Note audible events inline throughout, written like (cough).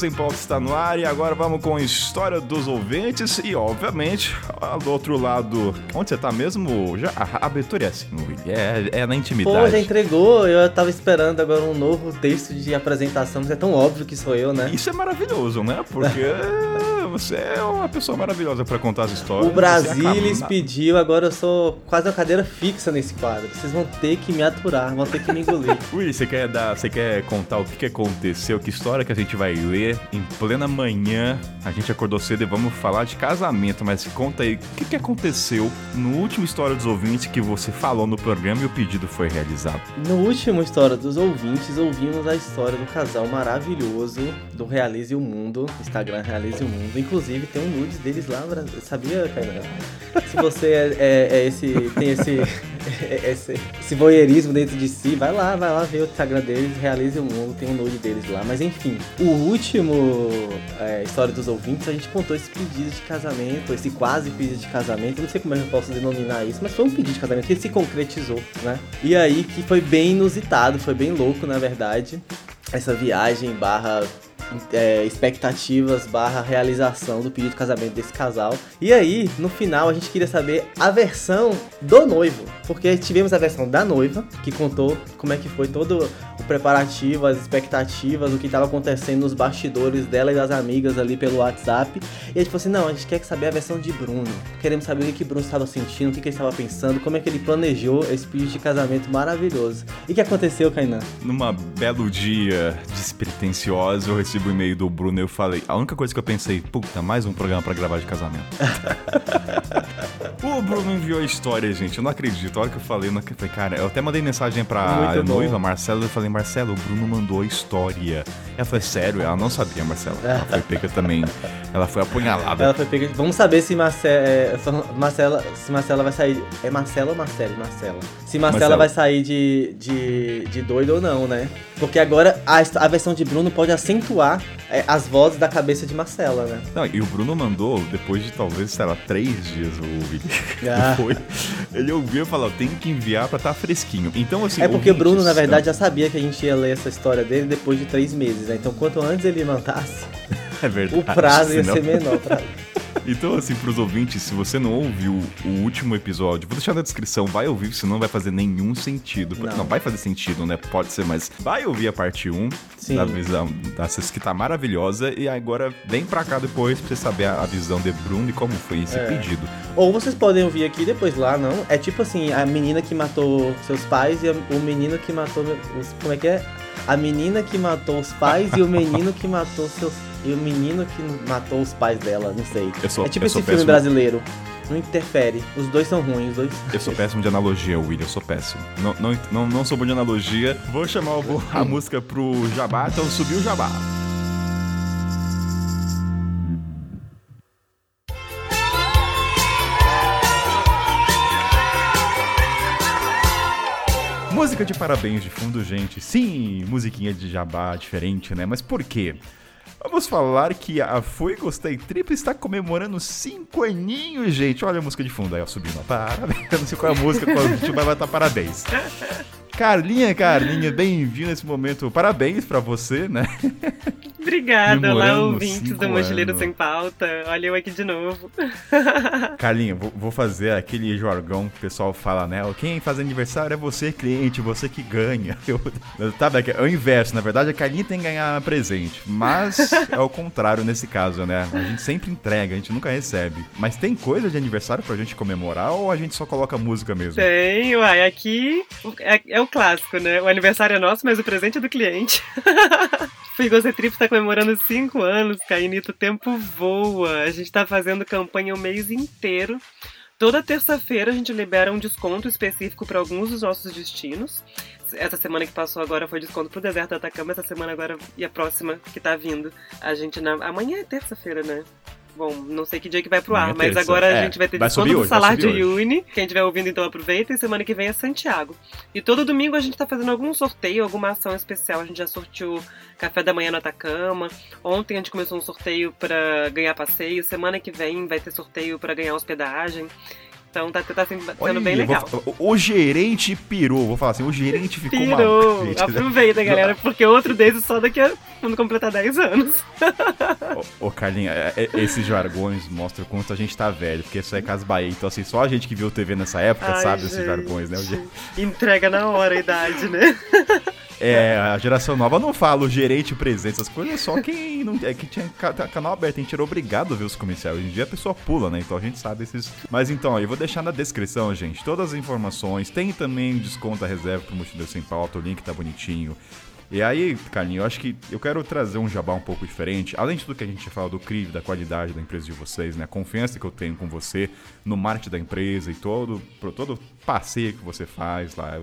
Sem Pauta está no ar e agora vamos com a história dos ouvintes e, obviamente, do outro lado. Onde você tá mesmo? Já, a abertura é assim, é, é na intimidade. Pô, já entregou. Eu tava esperando agora um novo texto de apresentação, mas é tão óbvio que sou eu, né? Isso é maravilhoso, né? Porque (laughs) você é uma pessoa maravilhosa para contar as histórias. O Brasilis pediu, agora eu sou quase uma cadeira fixa nesse quadro. Vocês vão ter que me aturar, vão ter que me engolir. (laughs) Ui, você quer dar, você quer contar o que aconteceu, que história que a gente vai ler em plena manhã? A gente acordou cedo e vamos falar de casamento, mas conta aí, o que, que aconteceu no último História dos Ouvintes que você falou no programa e o pedido foi realizado? No último História dos Ouvintes, ouvimos a história do casal maravilhoso do Realize o Mundo, Instagram Realize o Mundo. Inclusive, tem um nudes deles lá, sabia, Kainan? Se você é, é, é, esse, tem esse, (laughs) esse, esse voyeurismo dentro de si, vai lá, vai lá ver o Instagram deles, Realize o Mundo, tem um nude deles lá. Mas enfim, o último é, História dos Ouvintes, a gente contou esse pedido de casamento, esse quase pedido de casamento, não sei como é eu posso denominar isso, mas foi um pedido de casamento que se concretizou, né? E aí que foi bem inusitado, foi bem louco, na verdade, essa viagem barra é, expectativas barra realização do pedido de casamento desse casal. E aí, no final, a gente queria saber a versão do noivo. Porque tivemos a versão da noiva, que contou como é que foi todo o preparativo, as expectativas, o que estava acontecendo nos bastidores dela e das amigas ali pelo WhatsApp. E a gente falou assim: não, a gente quer saber a versão de Bruno. Queremos saber o que, que Bruno estava sentindo, o que, que ele estava pensando, como é que ele planejou esse pedido de casamento maravilhoso. E o que aconteceu, Kainan? Numa belo dia despretensioso, eu recebi o e-mail do Bruno eu falei: a única coisa que eu pensei, puta, mais um programa para gravar de casamento. (laughs) o Bruno enviou a história, gente. Eu não acredito. A hora que eu falei, eu não acredito. Cara, eu até mandei mensagem pra noiva, bom. Marcela, eu falei, Marcelo, o Bruno mandou a história. Ela falou, sério? Ela não sabia, Marcela. Ela foi pega também. Ela foi apunhalada. Ela foi pega. Vamos saber se Marcela, é, Marcela, se Marcela vai sair. É Marcela ou Marcelo? Marcela. Se Marcela, Marcela. vai sair de, de, de doido ou não, né? Porque agora a, a versão de Bruno pode acentuar é, as vozes da cabeça de Marcela, né? Não, e o Bruno mandou, depois de talvez, sei lá, três dias o vídeo. (laughs) Ah. Foi. Ele ouviu e falou: tem que enviar pra estar tá fresquinho. Então, assim. É porque o Bruno, na verdade, já sabia que a gente ia ler essa história dele depois de três meses, né? Então, quanto antes ele mandasse, é verdade, o prazo ia senão... ser menor pra (laughs) então, assim, pros ouvintes, se você não ouviu o último episódio, vou deixar na descrição, vai ouvir, senão não vai fazer nenhum sentido. Não. não, vai fazer sentido, né? Pode ser, mas vai ouvir a parte 1 Sim. da visão da que tá maravilhosa. E agora vem pra cá depois pra você saber a, visão de Bruno e como foi esse é. pedido. Ou vocês podem ouvir aqui depois lá, não? É tipo assim, a menina que matou seus pais e o menino que matou. Como é que é? A menina que matou os pais e o menino que matou seus e o menino que matou os pais dela, não sei. Sou, é tipo esse filme péssimo. brasileiro. Não interfere. Os dois são ruins, os dois. Eu sou péssimo de analogia, William, eu sou péssimo. Não, não, não, não sou bom de analogia. Vou chamar a música pro Jabá, então subiu o Jabá. Música de parabéns de fundo, gente. Sim, musiquinha de jabá diferente, né? Mas por quê? Vamos falar que a Fui Gostei Trip está comemorando cinco aninhos, gente. Olha a música de fundo aí, ó, subindo. Parabéns. Eu não sei qual é a música, qual a gente vai botar parabéns. Carlinha, Carlinha, bem-vindo nesse momento. Parabéns para você, né? Obrigada, lá ouvintes do Mochileiro Sem Pauta. Olha eu aqui de novo. (laughs) Carlinha, vou, fazer aquele jargão que o pessoal fala, né? Quem faz aniversário é você, cliente, você que ganha. (laughs) Eu, tá, é o inverso, na verdade a Carlinha tem que ganhar presente. Mas (laughs) é o contrário nesse caso, né? A gente sempre entrega, a gente nunca recebe. Mas tem coisa de aniversário pra gente comemorar ou a gente só coloca música mesmo? Tem, uai. Aqui é, é o clássico, né? O aniversário é nosso, mas o presente é do cliente. (laughs) Frigose Trip está comemorando 5 anos, Cainito, o tempo voa. A gente está fazendo campanha o mês inteiro. Toda terça-feira a gente libera um desconto específico para alguns dos nossos destinos. Essa semana que passou agora foi desconto pro deserto do Atacama, essa semana agora e a próxima que tá vindo. A gente na. Amanhã é terça-feira, né? Bom, não sei que dia que vai pro ar, mas agora é, a gente vai ter desconto do salário de Uni. Quem estiver ouvindo, então aproveita. E semana que vem é Santiago. E todo domingo a gente tá fazendo algum sorteio, alguma ação especial. A gente já sorteou café da manhã no Atacama. Ontem a gente começou um sorteio para ganhar passeio. Semana que vem vai ter sorteio para ganhar hospedagem. Então tá, tá sendo, Olha, bem legal. Vou, o, o, gerente pirou, vou falar assim, o gerente ficou pirou. Uma... Aproveita, galera, porque outro desses só daqui a quando completar 10 anos. (laughs) ô, ô, Carlinha, é, é, esses jargões mostram quanto a gente tá velho, porque isso é Casa Bahia. Então, assim, só a gente que viu TV nessa época Ai, sabe gente. esses jargões, né? Entrega na hora a idade, né? (laughs) É, a geração nova não fala o gerente presente, essas coisas, só quem não. É que tinha canal aberto, a gente era obrigado a ver os comerciais. Hoje em dia a pessoa pula, né? Então a gente sabe esses. Mas então, eu vou deixar na descrição, gente, todas as informações. Tem também desconto a reserva pro Mochileiro Sem Pauta, o link tá bonitinho. E aí, Carlinhos, eu acho que eu quero trazer um jabá um pouco diferente. Além de tudo que a gente fala do CRIV, da qualidade da empresa de vocês, né? A confiança que eu tenho com você no marketing da empresa e todo, todo passeio que você faz lá.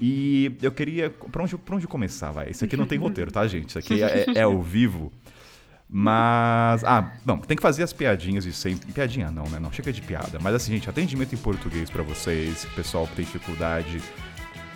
E eu queria. Pra onde, pra onde começar, vai? Isso aqui não tem roteiro, tá, gente? Isso aqui (laughs) é, é ao vivo. Mas. Ah, não, tem que fazer as piadinhas de sempre. Piadinha não, né? Não chega de piada. Mas assim, gente, atendimento em português para vocês, pessoal que tem dificuldade.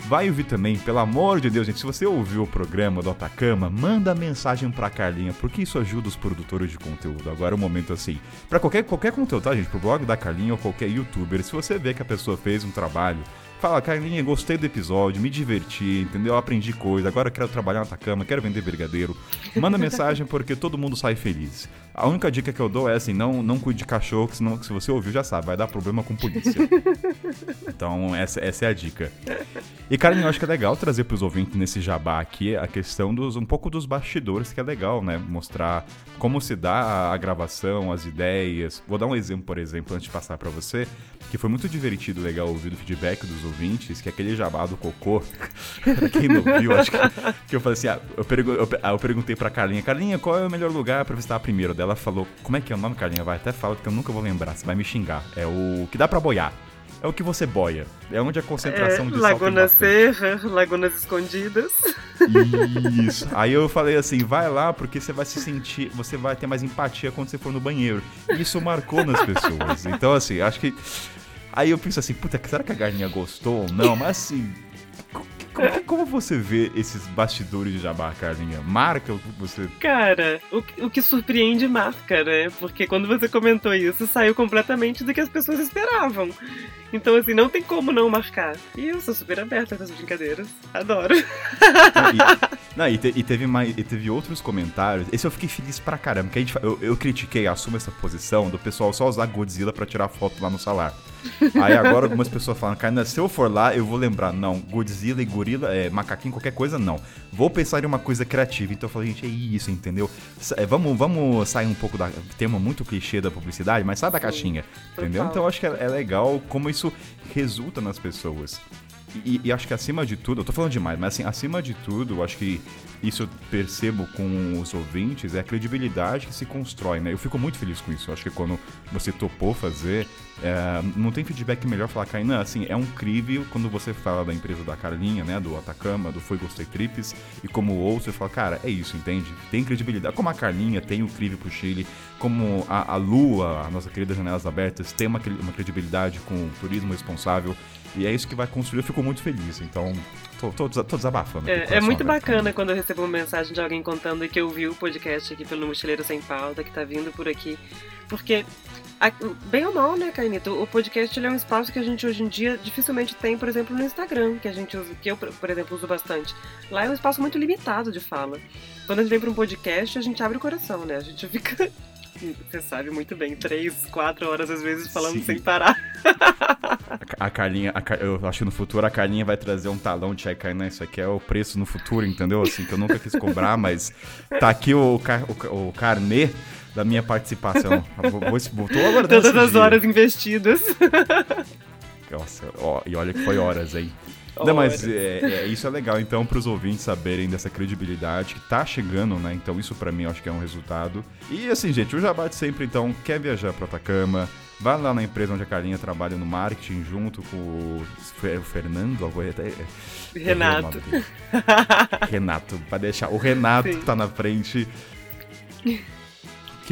Vai ouvir também, pelo amor de Deus, gente. Se você ouviu o programa do Atacama, manda mensagem pra Carlinha, porque isso ajuda os produtores de conteúdo. Agora é o um momento assim. para qualquer, qualquer conteúdo, tá, gente? Pro blog da Carlinha ou qualquer youtuber. Se você vê que a pessoa fez um trabalho Fala, Carlinha, gostei do episódio, me diverti, entendeu? Aprendi coisa, agora quero trabalhar na Atacama, quero vender brigadeiro. Manda (laughs) mensagem porque todo mundo sai feliz. A única dica que eu dou é assim, não, não cuide de cachorro, senão se você ouviu já sabe, vai dar problema com polícia. (laughs) Então, essa, essa é a dica. E, Carlinha, eu acho que é legal trazer para os ouvintes nesse jabá aqui a questão dos um pouco dos bastidores, que é legal, né? Mostrar como se dá a gravação, as ideias. Vou dar um exemplo, por exemplo, antes de passar para você, que foi muito divertido, legal ouvir o feedback dos ouvintes que aquele jabá do cocô, (laughs) pra quem não viu, acho que, que eu falei assim, ah, eu, pergu eu, eu, perguntei pra Carlinha, Carlinha, qual é o melhor lugar pra visitar primeiro? Dela falou, como é que é o nome, Carlinha? Vai até fala, porque eu nunca vou lembrar, você vai me xingar. É o que dá pra boiar. É o que você boia. É onde a concentração é, de Laguna Serra, Lagunas Escondidas. Isso. Aí eu falei assim, vai lá porque você vai se sentir, você vai ter mais empatia quando você for no banheiro. Isso marcou nas pessoas. Então assim, acho que Aí eu penso assim, puta, será que a Garninha gostou ou não? Mas assim, como, como, você vê esses bastidores de Jabá, Carlinha? Marca o que você. Cara, o, o que surpreende marca, né? Porque quando você comentou isso, saiu completamente do que as pessoas esperavam. Então, assim, não tem como não marcar. E eu sou super aberta com essas brincadeiras. Adoro. Não, e, (laughs) não, e, te, e, teve mais, e teve outros comentários. Esse eu fiquei feliz pra caramba. Que a gente, eu, eu critiquei, assumo essa posição do pessoal só usar Godzilla pra tirar foto lá no salário. Aí agora algumas pessoas falam, cara, se eu for lá, eu vou lembrar. Não, Godzilla e gorila, é, macaquinho, qualquer coisa, não. Vou pensar em uma coisa criativa. Então eu falei, gente, é isso, entendeu? É, vamos, vamos sair um pouco da. Tema muito clichê da publicidade, mas sai da caixinha. Entendeu? Então eu acho que é, é legal como isso resulta nas pessoas. E, e, acho que acima de tudo, eu tô falando demais, mas assim, acima de tudo, eu acho que isso eu percebo com os ouvintes, é a credibilidade que se constrói, né? Eu fico muito feliz com isso. Eu acho que quando você topou fazer, é, não tem feedback melhor falar, Kainan, assim, é um incrível quando você fala da empresa da Carlinha, né? Do Atacama, do Foi Gostei Trips, e como outro, você fala, cara, é isso, entende? Tem credibilidade. Como a Carlinha tem o Crive pro Chile, como a, a Lua, a nossa querida Janelas Abertas, tem uma, uma credibilidade com o turismo responsável. E é isso que vai construir. Eu fico muito feliz. Então, tô, tô, tô desabafando. É, é muito bacana quando eu recebo uma mensagem de alguém contando que ouviu o podcast aqui pelo Mochileiro Sem Pauta, que tá vindo por aqui. Porque, bem ou mal, né, Cainito? O podcast é um espaço que a gente hoje em dia dificilmente tem, por exemplo, no Instagram, que a gente usa, que eu, por exemplo, uso bastante. Lá é um espaço muito limitado de fala. Quando a gente vem para um podcast, a gente abre o coração, né? A gente fica você sabe muito bem, três, quatro horas às vezes falando Sim. sem parar. A, Carlinha, a, eu acho que no futuro a Carlinha vai trazer um talão de check né? Isso aqui é o preço no futuro, entendeu? Assim, que eu nunca quis cobrar, mas tá aqui o, o, o carnê da minha participação. Vou, tô aguardando Todas as dia. horas investidas. Nossa, ó, e olha que foi horas, hein? Não, mas é, é, isso é legal, então, para os ouvintes saberem dessa credibilidade que tá chegando, né? Então, isso para mim eu acho que é um resultado. E assim, gente, o Jabá de sempre, então, quer viajar para Atacama, Vai lá na empresa onde a Carlinha trabalha no marketing junto com o Fernando, até, Renato. Renato, para deixar. O Renato Sim. que tá na frente. (laughs)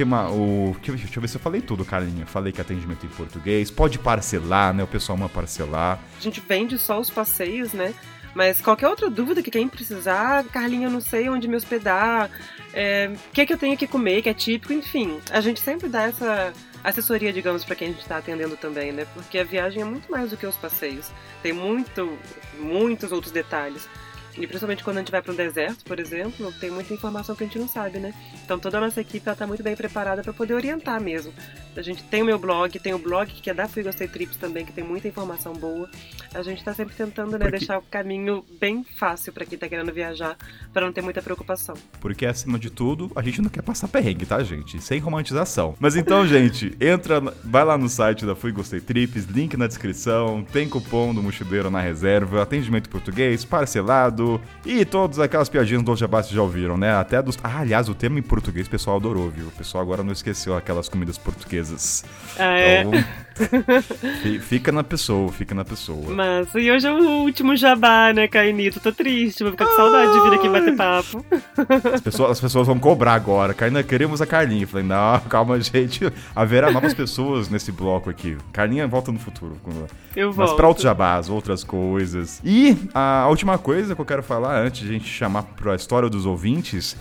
O, que, deixa eu ver se eu falei tudo, Carlinha. Falei que atendimento em português. Pode parcelar, né? O pessoal ama parcelar. A gente vende só os passeios, né? Mas qualquer outra dúvida que quem precisar, Carlinha, eu não sei onde me hospedar, é, o que, é que eu tenho que comer, que é típico, enfim. A gente sempre dá essa assessoria, digamos, para quem a gente está atendendo também, né? Porque a viagem é muito mais do que os passeios. Tem muito, muitos outros detalhes. E principalmente quando a gente vai para um deserto, por exemplo, tem muita informação que a gente não sabe, né? Então toda a nossa equipe está muito bem preparada para poder orientar mesmo. A gente tem o meu blog, tem o blog que é da Fui Gostei Trips também, que tem muita informação boa. A gente está sempre tentando, né, Porque... deixar o caminho bem fácil para quem está querendo viajar, para não ter muita preocupação. Porque acima de tudo, a gente não quer passar perrengue, tá, gente? Sem romantização. Mas então, gente, entra, vai lá no site da Fui Gostei Trips, link na descrição, tem cupom do mochileiro na reserva, atendimento português, parcelado e todas aquelas piadinhas do Jabá vocês já ouviram, né? Até dos. Ah, aliás, o tema em português o pessoal adorou, viu? O pessoal agora não esqueceu aquelas comidas portuguesas. Ah, é? Então, (laughs) fica na pessoa, fica na pessoa. Mas, e hoje é o último jabá, né, Cainito? Tô triste, vou ficar com saudade de vir aqui bater papo. As pessoas, as pessoas vão cobrar agora. Carlinha, queremos a Carlinha. Falei, não, calma, gente. Haverá novas pessoas nesse bloco aqui. Carlinha volta no futuro. Eu volto. Mas pra outros jabás, outras coisas. E a última coisa que eu quero falar antes de a gente chamar pra história dos ouvintes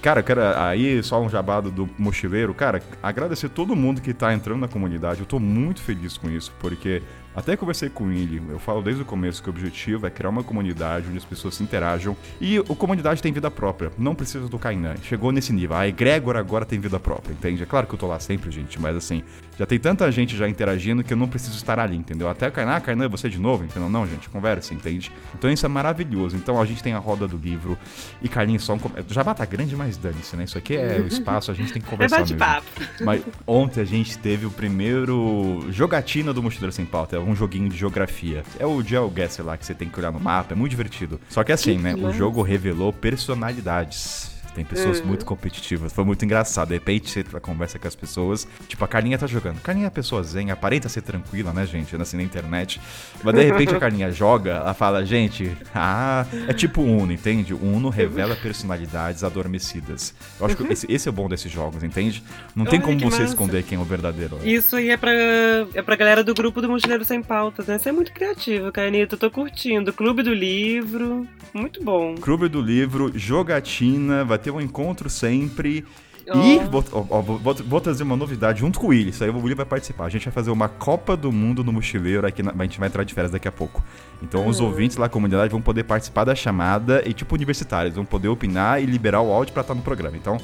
Cara, eu quero aí só um jabado do mochileiro. Cara, agradecer todo mundo que tá entrando na comunidade. Eu tô muito feliz com isso, porque até conversei com ele, eu falo desde o começo que o objetivo é criar uma comunidade onde as pessoas se interajam e a comunidade tem vida própria, não precisa do Kainan. Chegou nesse nível, a egrégora agora tem vida própria, entende? É claro que eu tô lá sempre, gente, mas assim, já tem tanta gente já interagindo que eu não preciso estar ali, entendeu? Até o Kainan, ah, Kainan, você de novo, entendeu? Não, gente, conversa, entende? Então isso é maravilhoso. Então a gente tem a roda do livro e Carlinhos só um... Já bata grande, mas dane-se, né? Isso aqui é o espaço, a gente tem que conversar é bate-papo. Mas ontem a gente teve o primeiro jogatina do Mochileiro Sem Pauta, um joguinho de geografia. É o GeoGuessr lá que você tem que olhar no mapa, é muito divertido. Só que assim, né? O jogo revelou personalidades tem pessoas uhum. muito competitivas. Foi muito engraçado. De repente você conversa com as pessoas. Tipo, a Carlinha tá jogando. Carlinha é pessoa zen, aparenta ser tranquila, né, gente? Assim na internet. Mas de repente a Carlinha (laughs) joga, ela fala, gente, ah, é tipo Uno, entende? O Uno revela personalidades adormecidas. Eu acho que esse, esse é o bom desses jogos, entende? Não tem como você massa. esconder quem é o verdadeiro. Isso aí é pra, é pra galera do grupo do Mochileiro Sem Pautas, né? Você é muito criativo, Carnita. Eu tô curtindo. Clube do Livro. Muito bom. Clube do Livro, jogatina, vai ter um encontro sempre. Oh. E vou, ó, vou, vou, trazer uma novidade junto com o Willi. Isso aí o Willi vai participar. A gente vai fazer uma Copa do Mundo no Mochileiro aqui. Na, a gente vai entrar de férias daqui a pouco. Então uhum. os ouvintes lá, a comunidade, vão poder participar da chamada e, tipo, universitários, vão poder opinar e liberar o áudio para estar no programa. Então,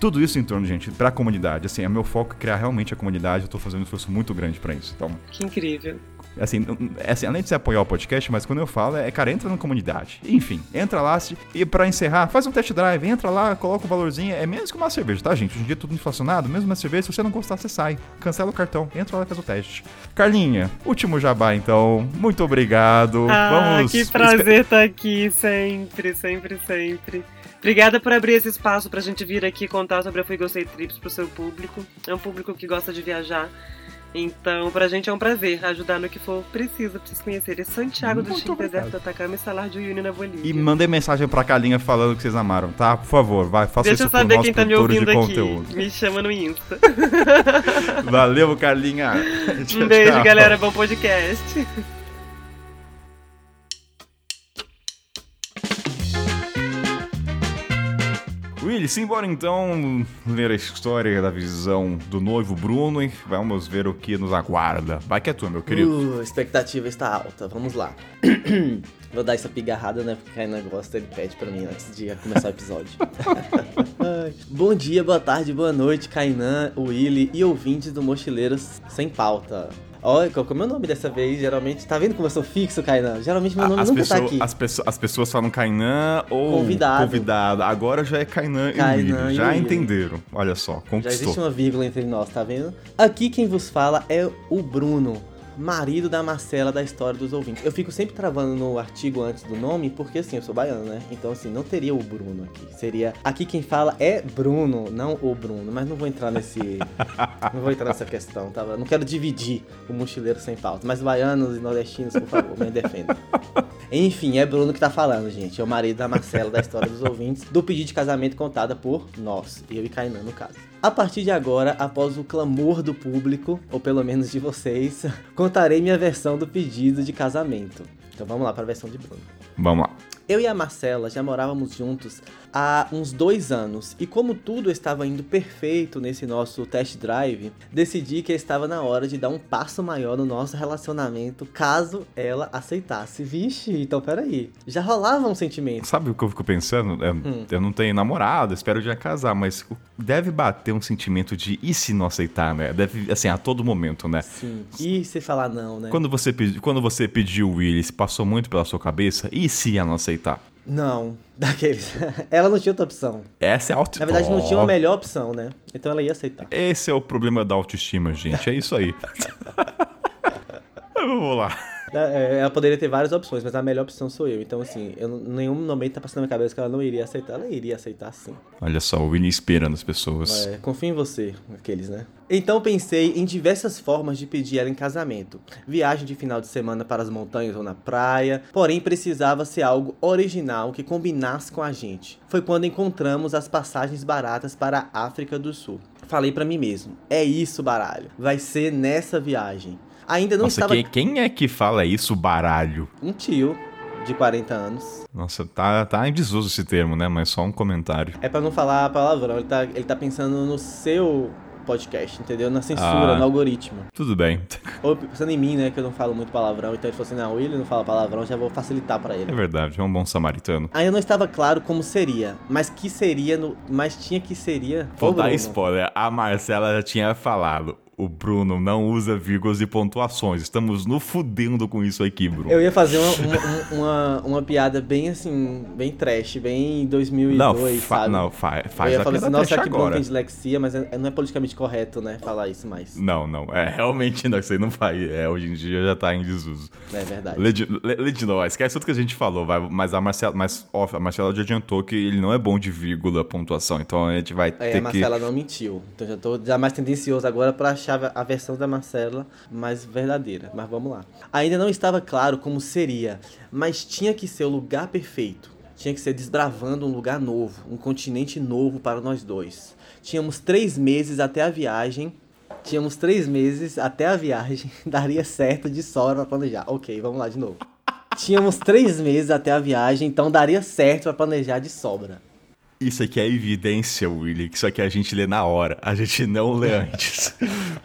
tudo isso em torno, gente, pra comunidade. Assim, é meu foco criar realmente a comunidade. Eu tô fazendo um esforço muito grande para isso. Então, que incrível. Assim, assim, além de você apoiar o podcast, mas quando eu falo é, cara, entra na comunidade. Enfim, entra lá e para encerrar, faz um test drive, entra lá, coloca o um valorzinho. É menos que uma cerveja, tá, gente? Hoje em dia é tudo inflacionado, mesmo uma cerveja, se você não gostar, você sai. Cancela o cartão, entra lá e faz o teste. Carlinha, último jabá então. Muito obrigado. Ah, Vamos. Que prazer estar tá aqui, sempre, sempre, sempre. Obrigada por abrir esse espaço pra gente vir aqui contar sobre a Fui Gostei Trips pro seu público. É um público que gosta de viajar. Então, pra gente é um prazer ajudar no que for preciso pra vocês conhecerem Santiago Muito do Chile, Deserto do Atacama e Salar de Uyuni na Bolívia. E mandem mensagem pra Calinha falando que vocês amaram, tá? Por favor, vai, faça Deixa isso eu saber quem tá me ouvindo aqui. Conteúdo. Me chama no Insta. (laughs) Valeu, Carlinha. um beijo, tchau. galera. Bom podcast. Willy, simbora então ler a história da visão do noivo Bruno e vamos ver o que nos aguarda. Vai que é tua, meu querido. Uh, a expectativa está alta, vamos lá. (clears throat) Vou dar essa pigarrada, né? Porque Kainan gosta, ele pede pra mim antes de começar o episódio. (laughs) Bom dia, boa tarde, boa noite, Kainan, Willy e ouvintes do Mochileiros Sem Pauta. Olha, qual é o meu nome dessa vez? Geralmente, tá vendo como eu sou fixo, Kainan? Geralmente meu nome as nunca pessoa, tá aqui. As, pessoas, as pessoas falam Kainan ou convidado. convidado. Agora já é Kainan, Kainan e William. Já entenderam. Olha só, conquistou. Já existe uma vírgula entre nós, tá vendo? Aqui quem vos fala é o Bruno marido da Marcela da história dos ouvintes. Eu fico sempre travando no artigo antes do nome, porque assim, eu sou baiano, né? Então, assim, não teria o Bruno aqui. Seria. Aqui quem fala é Bruno, não o Bruno. Mas não vou entrar nesse. (laughs) não vou entrar nessa questão, tá? Não quero dividir o mochileiro sem pauta. Mas baianos e nordestinos, por favor, me defendam. Enfim, é Bruno que tá falando, gente. É o marido da Marcela da história dos ouvintes, do pedido de casamento contada por nós, eu e Kainan, no caso. A partir de agora, após o clamor do público, ou pelo menos de vocês, (laughs) contarei minha versão do pedido de casamento. Então vamos lá para a versão de Bruno. Vamos lá. Eu e a Marcela já morávamos juntos há uns dois anos e como tudo estava indo perfeito nesse nosso test drive, decidi que estava na hora de dar um passo maior no nosso relacionamento caso ela aceitasse. Vixe, então peraí. Já rolava um sentimento. Sabe o que eu fico pensando? É, Hum. Eu não tenho namorado, espero já casar, mas deve bater um sentimento de e se não aceitar, né? Deve, assim, a todo momento, né? Sim. E se falar não, né? Quando você, pedi- quando você pediu o Willis, passou muito pela sua cabeça, e se ela não aceitar? Não, (laughs) daqueles. ela não tinha outra opção. Essa é a auto... Na verdade, não tinha uma melhor opção, né? Então ela ia aceitar. Esse é o problema da autoestima, gente. É isso aí. (laughs) Vamos lá. É, Ela poderia ter várias opções, mas a melhor opção sou eu. Então, assim, eu, em nenhum momento tá passando na minha cabeça que ela não iria aceitar. Ela iria aceitar sim. Olha só, o Willis esperando as pessoas. É, confio em você, aqueles, né? Então pensei em diversas formas de pedir ela em casamento. Viagem de final de semana para as montanhas ou na praia, porém precisava ser algo original que combinasse com a gente. Foi quando encontramos as passagens baratas para a África do Sul. Falei pra mim mesmo: "É isso, baralho. Vai ser nessa viagem." Ainda não Nossa, estava quem, quem é que fala isso, baralho? um tio de 40 anos. Nossa, tá, tá em desuso esse termo, né? Mas só um comentário. É pra não falar palavrão, ele tá, ele tá pensando no seu podcast, entendeu? Na censura, Ah. no algoritmo. Tudo bem. Ou pensando em mim, né, que eu não falo muito palavrão, então ele falou assim, não, ele não fala palavrão, já vou facilitar pra É ele. verdade, é um bom samaritano. Ainda não estava claro como seria, mas que seria no, mas tinha que seria. Vou dar spoiler. A Marcela já tinha falado. O Bruno não usa vírgulas e pontuações. Estamos no fudendo com isso aqui, Bruno. Eu ia fazer uma, uma, uma, uma piada bem assim, bem trash, bem 2002, não, sabe? não fa eu faz ia a falar assim, nossa, que agora. tem dislexia, mas é- não é politicamente correto, né, falar isso mais. Não, não. É, realmente não, isso aí não faz. É, hoje em dia já tá em desuso. É verdade. Lê de, lê, lê de novo, esquece tudo que a gente falou, vai, mas a Marcela, mas, ó, a Marcela já adiantou que ele não é bom de vírgula, pontuação, então a gente vai É, ter a Marcela não mentiu. Então já tô já mais tendencioso agora pra achar a versão da Marcela mais verdadeira. Mas vamos lá. Ainda não estava claro como seria, mas tinha que ser o lugar perfeito. Tinha que ser desbravando um lugar novo, um continente novo para nós dois. Tínhamos três meses até a viagem. Tínhamos três meses até a viagem. (laughs) Daria certo de sobra pra planejar. Ok, vamos lá de novo. Tínhamos três meses até a viagem, então daria certo pra planejar de sobra. Isso aqui é evidência, Willy, que isso aqui a gente lê na hora, a gente não lê (laughs) antes.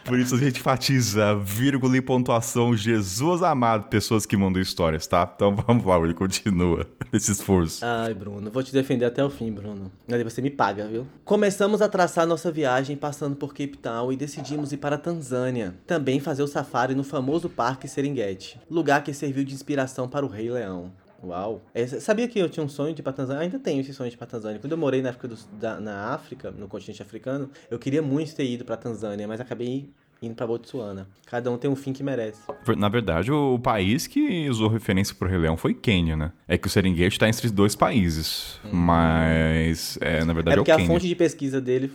Por isso a gente enfatiza vírgula e pontuação, Jesus amado, pessoas que mandam histórias, tá? Então (laughs) vamos lá, Willy, continua esse esforço. Ai, Bruno, vou te defender até o fim, Bruno. Aí você me paga, viu? Começamos a traçar nossa viagem passando por Cape Town e decidimos ir para a Tanzânia. Também fazer o safari no famoso Parque Serengeti, lugar que serviu de inspiração para o Rei Leão. Uau. É, sabia que eu tinha um sonho de ir pra Tanzânia? Ainda tenho esse sonho de ir pra Tanzânia. Quando eu morei na, África do- da- na África, no continente africano, eu queria muito ter ido pra Tanzânia, mas acabei indo pra Botsuana. Cada um tem um fim que merece. Na verdade, o país que usou referência pro Rei Leão foi Quênia, né? É que o Serengeti tá entre os dois países, mas é, na É verdade é, porque o a Quênia. fonte de pesquisa dele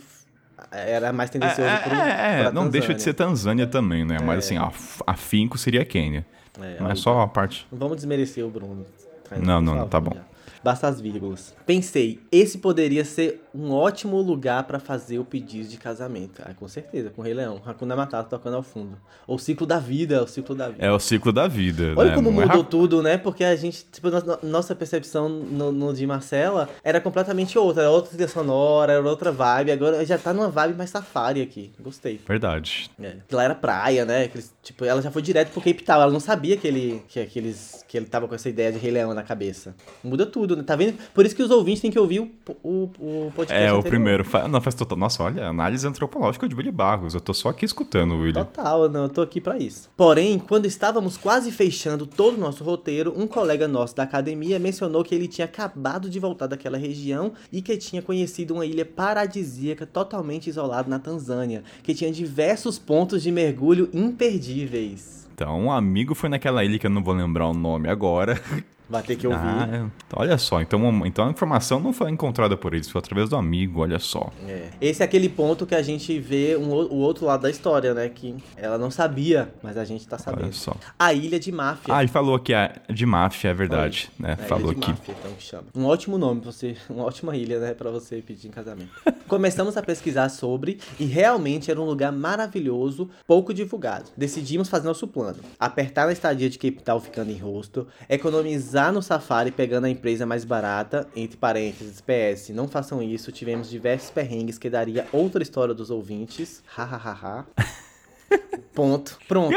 era mais tendencioso É, pro, é, é, não deixa de ser Tanzânia também, né? Mas assim, af- afinco seria Quênia. É, Não é aí só a parte. Não vamos desmerecer o Bruno. Não, não, não, tá bom. já. Basta as vírgulas. Pensei, esse poderia ser um ótimo lugar pra fazer o pedido de casamento. Ah, com certeza, com o Rei Leão. Hakuna Matata tocando ao fundo. O ciclo da vida, o ciclo da vida. É o ciclo da vida. Olha né? como Não é mudou ra- tudo, né? Porque a gente, tipo, no- nossa percepção no, no de Marcela era completamente outra. Era outra trilha sonora, era outra vibe. Agora já tá numa vibe mais safari aqui. Gostei. Verdade. É. Que lá era praia, né? Aqueles- tipo, ela já foi direto pro Cape Town. Ela não sabia que ele, que, aqueles, que ele tava com essa ideia de Rei Leão na cabeça. Muda tudo, né? Tá vendo? Por isso que os ouvintes têm que ouvir o, o, o podcast É, o anterior. primeiro. Fa- Não, faz total. Nossa, olha, análise antropológica de Willy Barros. Eu tô só aqui escutando, Willy. Total, não, eu tô aqui pra isso. Porém, quando estávamos quase fechando todo o nosso roteiro, um colega nosso da academia mencionou que ele tinha acabado de voltar daquela região e que tinha conhecido uma ilha paradisíaca totalmente isolada na Tanzânia, que tinha diversos pontos de mergulho imperdíveis. Então, um amigo foi naquela ilha que eu não vou lembrar o nome agora. (laughs) Vai ter que ouvir. Ah, é. olha só, então, então a informação não foi encontrada por eles, foi através do amigo, olha só. É. Esse é aquele ponto que a gente vê um o outro lado da história, né? Que ela não sabia, mas a gente tá Olha sabendo. só. A ilha de máfia. Ah, ele falou aqui é de máfia, é verdade, né? Falou ilha de aqui. máfia, então que chama. Um ótimo nome pra você, (laughs) uma ótima ilha, né, Pra você pedir em casamento. (laughs) Começamos a pesquisar sobre e realmente era um lugar maravilhoso, pouco divulgado. Decidimos fazer nosso plano: apertar na estadia de Cape Town ficando em rosto, economizar no safari pegando a empresa mais barata, entre parênteses, PS, não façam isso, tivemos diversos perrengues que daria outra história dos ouvintes. Hahaha. (laughs) Ponto. Pronto.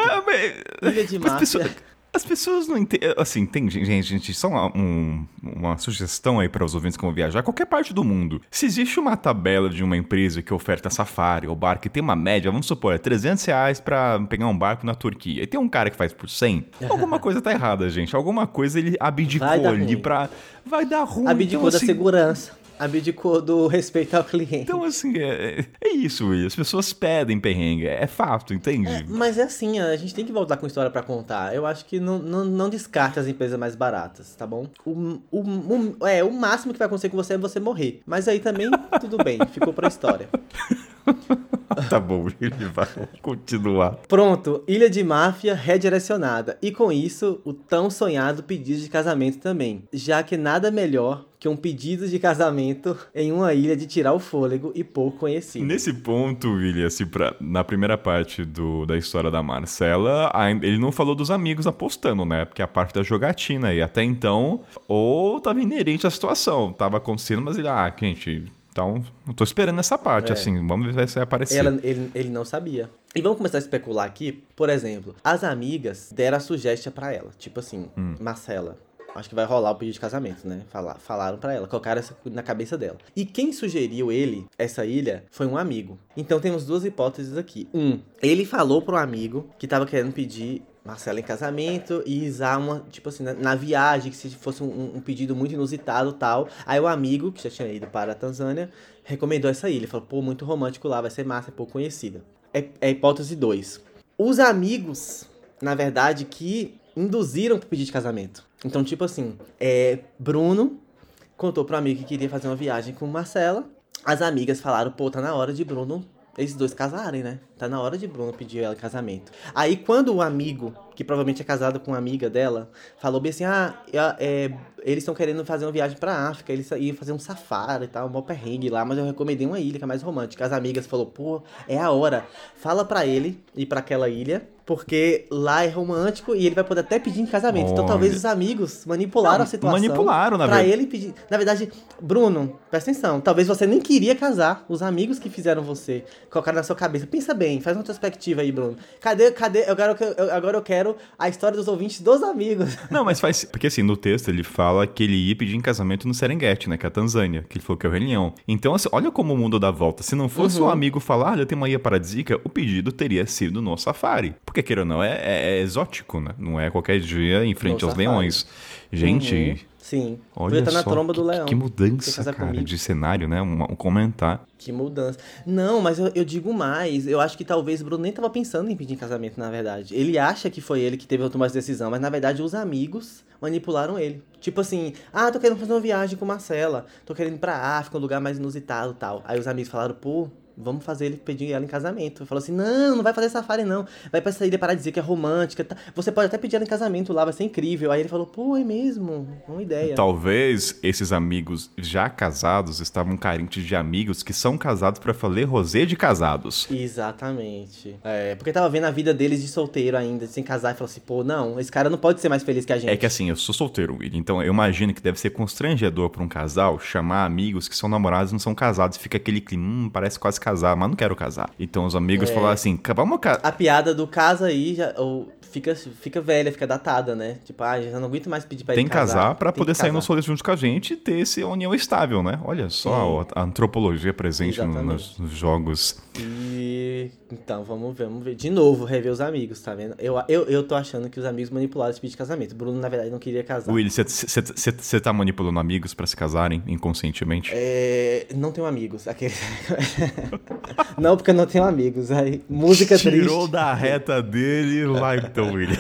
Ilha de Máfia. As pessoas não entendem. Assim, tem gente, gente, só uma, um- uma sugestão aí para os ouvintes que vão viajar, qualquer parte do mundo. Se existe uma tabela de uma empresa que oferta safari ou barco e tem uma média, vamos supor, é 300 reais pra pegar um barco na Turquia, e tem um cara que faz por 100, (laughs) alguma coisa tá errada, gente. Alguma coisa ele abdicou ali pra. Vai dar ruim. Abdicou então, da assim, segurança. Abdicou do respeito ao cliente. Então, assim, é, é isso, Will. As pessoas pedem perrengue. É fato, entende? Mas é assim, a gente tem que voltar com história pra contar. Eu acho que não, não, não descarte as empresas mais baratas, tá bom? O, o, o- é, o máximo que vai acontecer com você é você morrer. Mas aí também, tudo bem, ficou pra história. (laughs) (laughs) Tá bom, ele vai continuar. Pronto, Ilha de Máfia redirecionada. E com isso, o tão sonhado pedido de casamento também. Já que nada melhor que um pedido de casamento em uma ilha de tirar o fôlego e pouco conhecido. Nesse ponto, William, assim, pra- na primeira parte do, da história da Marcela, ainda- ele não falou dos amigos apostando, né? Porque a parte da jogatina. E até então, ou tava inerente à situação. Tava acontecendo, mas ele, ah, gente, então, eu tô esperando essa parte, É. assim, vamos ver se vai aparecer. Ela- ele, ele não sabia. E vamos começar a especular aqui. Por exemplo, as amigas deram a sugestão pra ela. Tipo assim, Hum. Marcela, acho que vai rolar o pedido de casamento, né? Fala- falaram pra ela, colocaram essa na cabeça dela. E quem sugeriu ele, essa ilha, foi um amigo. Então temos duas hipóteses aqui. Um, ele falou pro amigo que tava querendo pedir Marcela em casamento e usar uma, tipo assim, na, na viagem, que se fosse um, um pedido muito inusitado tal. Aí o amigo, que já tinha ido para a Tanzânia, recomendou essa ilha. Falou, pô, muito romântico lá, vai ser massa, é pouco conhecida. É, é hipótese 2. Os amigos, na verdade, que induziram pro pedido de casamento. Então, tipo assim, é, Bruno contou pro amigo que queria fazer uma viagem com Marcela. As amigas falaram, pô, tá na hora de Bruno esses dois casarem, né? Tá na hora de Bruno pedir ela casamento. Aí quando o amigo, que provavelmente é casado com uma amiga dela, falou bem assim: ah, é, eles estão querendo fazer uma viagem pra África, eles iam fazer um safari e tal, um perrengue lá, mas eu recomendei uma ilha que é mais romântica. As amigas falou, pô, é a hora. Fala pra ele ir pra aquela ilha, porque lá é romântico e ele vai poder até pedir em casamento. Então Olha. talvez os amigos manipularam Não, a situação. manipularam, na pra verdade. ele pedir. Na verdade, Bruno, presta atenção. Talvez você nem queria casar. Os amigos que fizeram você colocaram na sua cabeça. Pensa bem, faz uma perspectiva aí, Bruno. Cadê, cadê? Eu quero, eu- agora eu quero a história dos ouvintes dos amigos. (laughs) Não, mas faz. Porque assim, no texto ele fala que ele ia pedir em casamento no Serengeti, né? Que é a Tanzânia. Que ele falou que é o Rei Leão. Então, assim, olha como o mundo dá volta. Se não fosse Uhum. um amigo falar, olha, tem uma ilha paradisíaca, o pedido teria sido no safari. Porque, queira ou não, é, é- é exótico, né? Não é qualquer dia em frente No aos leões. Gente. Uhum. Sim. Olha Podia estar na só, tromba que, do leão. Que mudança, cara, comigo? de cenário, né? Um, um comentar. Que mudança. Não, mas eu, eu digo mais. Eu acho que talvez o Bruno nem tava pensando em pedir casamento, na verdade. Ele acha que foi ele que teve a tomar essa decisão, mas na verdade os amigos manipularam ele. Tipo assim, ah, tô querendo fazer uma viagem com Marcela, tô querendo ir pra África, um lugar mais inusitado e tal. Aí os amigos falaram, pô, vamos fazer ele pedir ela em casamento. Falou assim, não, não vai fazer safari não. Vai pra essa ilha para dizer que é romântica. tá? Você pode até pedir ela em casamento lá, vai ser incrível. Aí ele falou, pô, é mesmo, uma ideia. Talvez esses amigos já casados estavam carentes de amigos que são casados pra fazer rosé de casados. Exatamente. É, porque tava vendo a vida deles de solteiro ainda, sem casar, e falou assim, pô, não, esse cara não pode ser mais feliz que a gente. É que assim, eu sou solteiro, William, então eu imagino que deve ser constrangedor pra um casal chamar amigos que são namorados e não são casados. Fica aquele clima, hum, parece quase casar, mas não quero casar. Então os amigos É. falaram assim, "Ca- vamos casar. A piada do casa aí já, ou fica, fica velha, fica datada, né? Tipo, ah, já não aguento mais pedir pra Tem ele que casar pra tem poder que sair casar. nos rolês juntos com a gente e ter essa união estável, né? Olha só a antropologia presente no- nos, nos jogos. E então, vamos ver, vamos ver. De novo, rever os amigos, tá vendo? Eu, eu, eu tô achando que os amigos manipularam esse pedido de casamento. Bruno, na verdade, não queria casar. William, você tá manipulando amigos pra se casarem inconscientemente? É, não tenho amigos. Aquele... (laughs) não, porque eu não tenho amigos. Aí, música Tirou triste. da reta dele lá então, (laughs) William.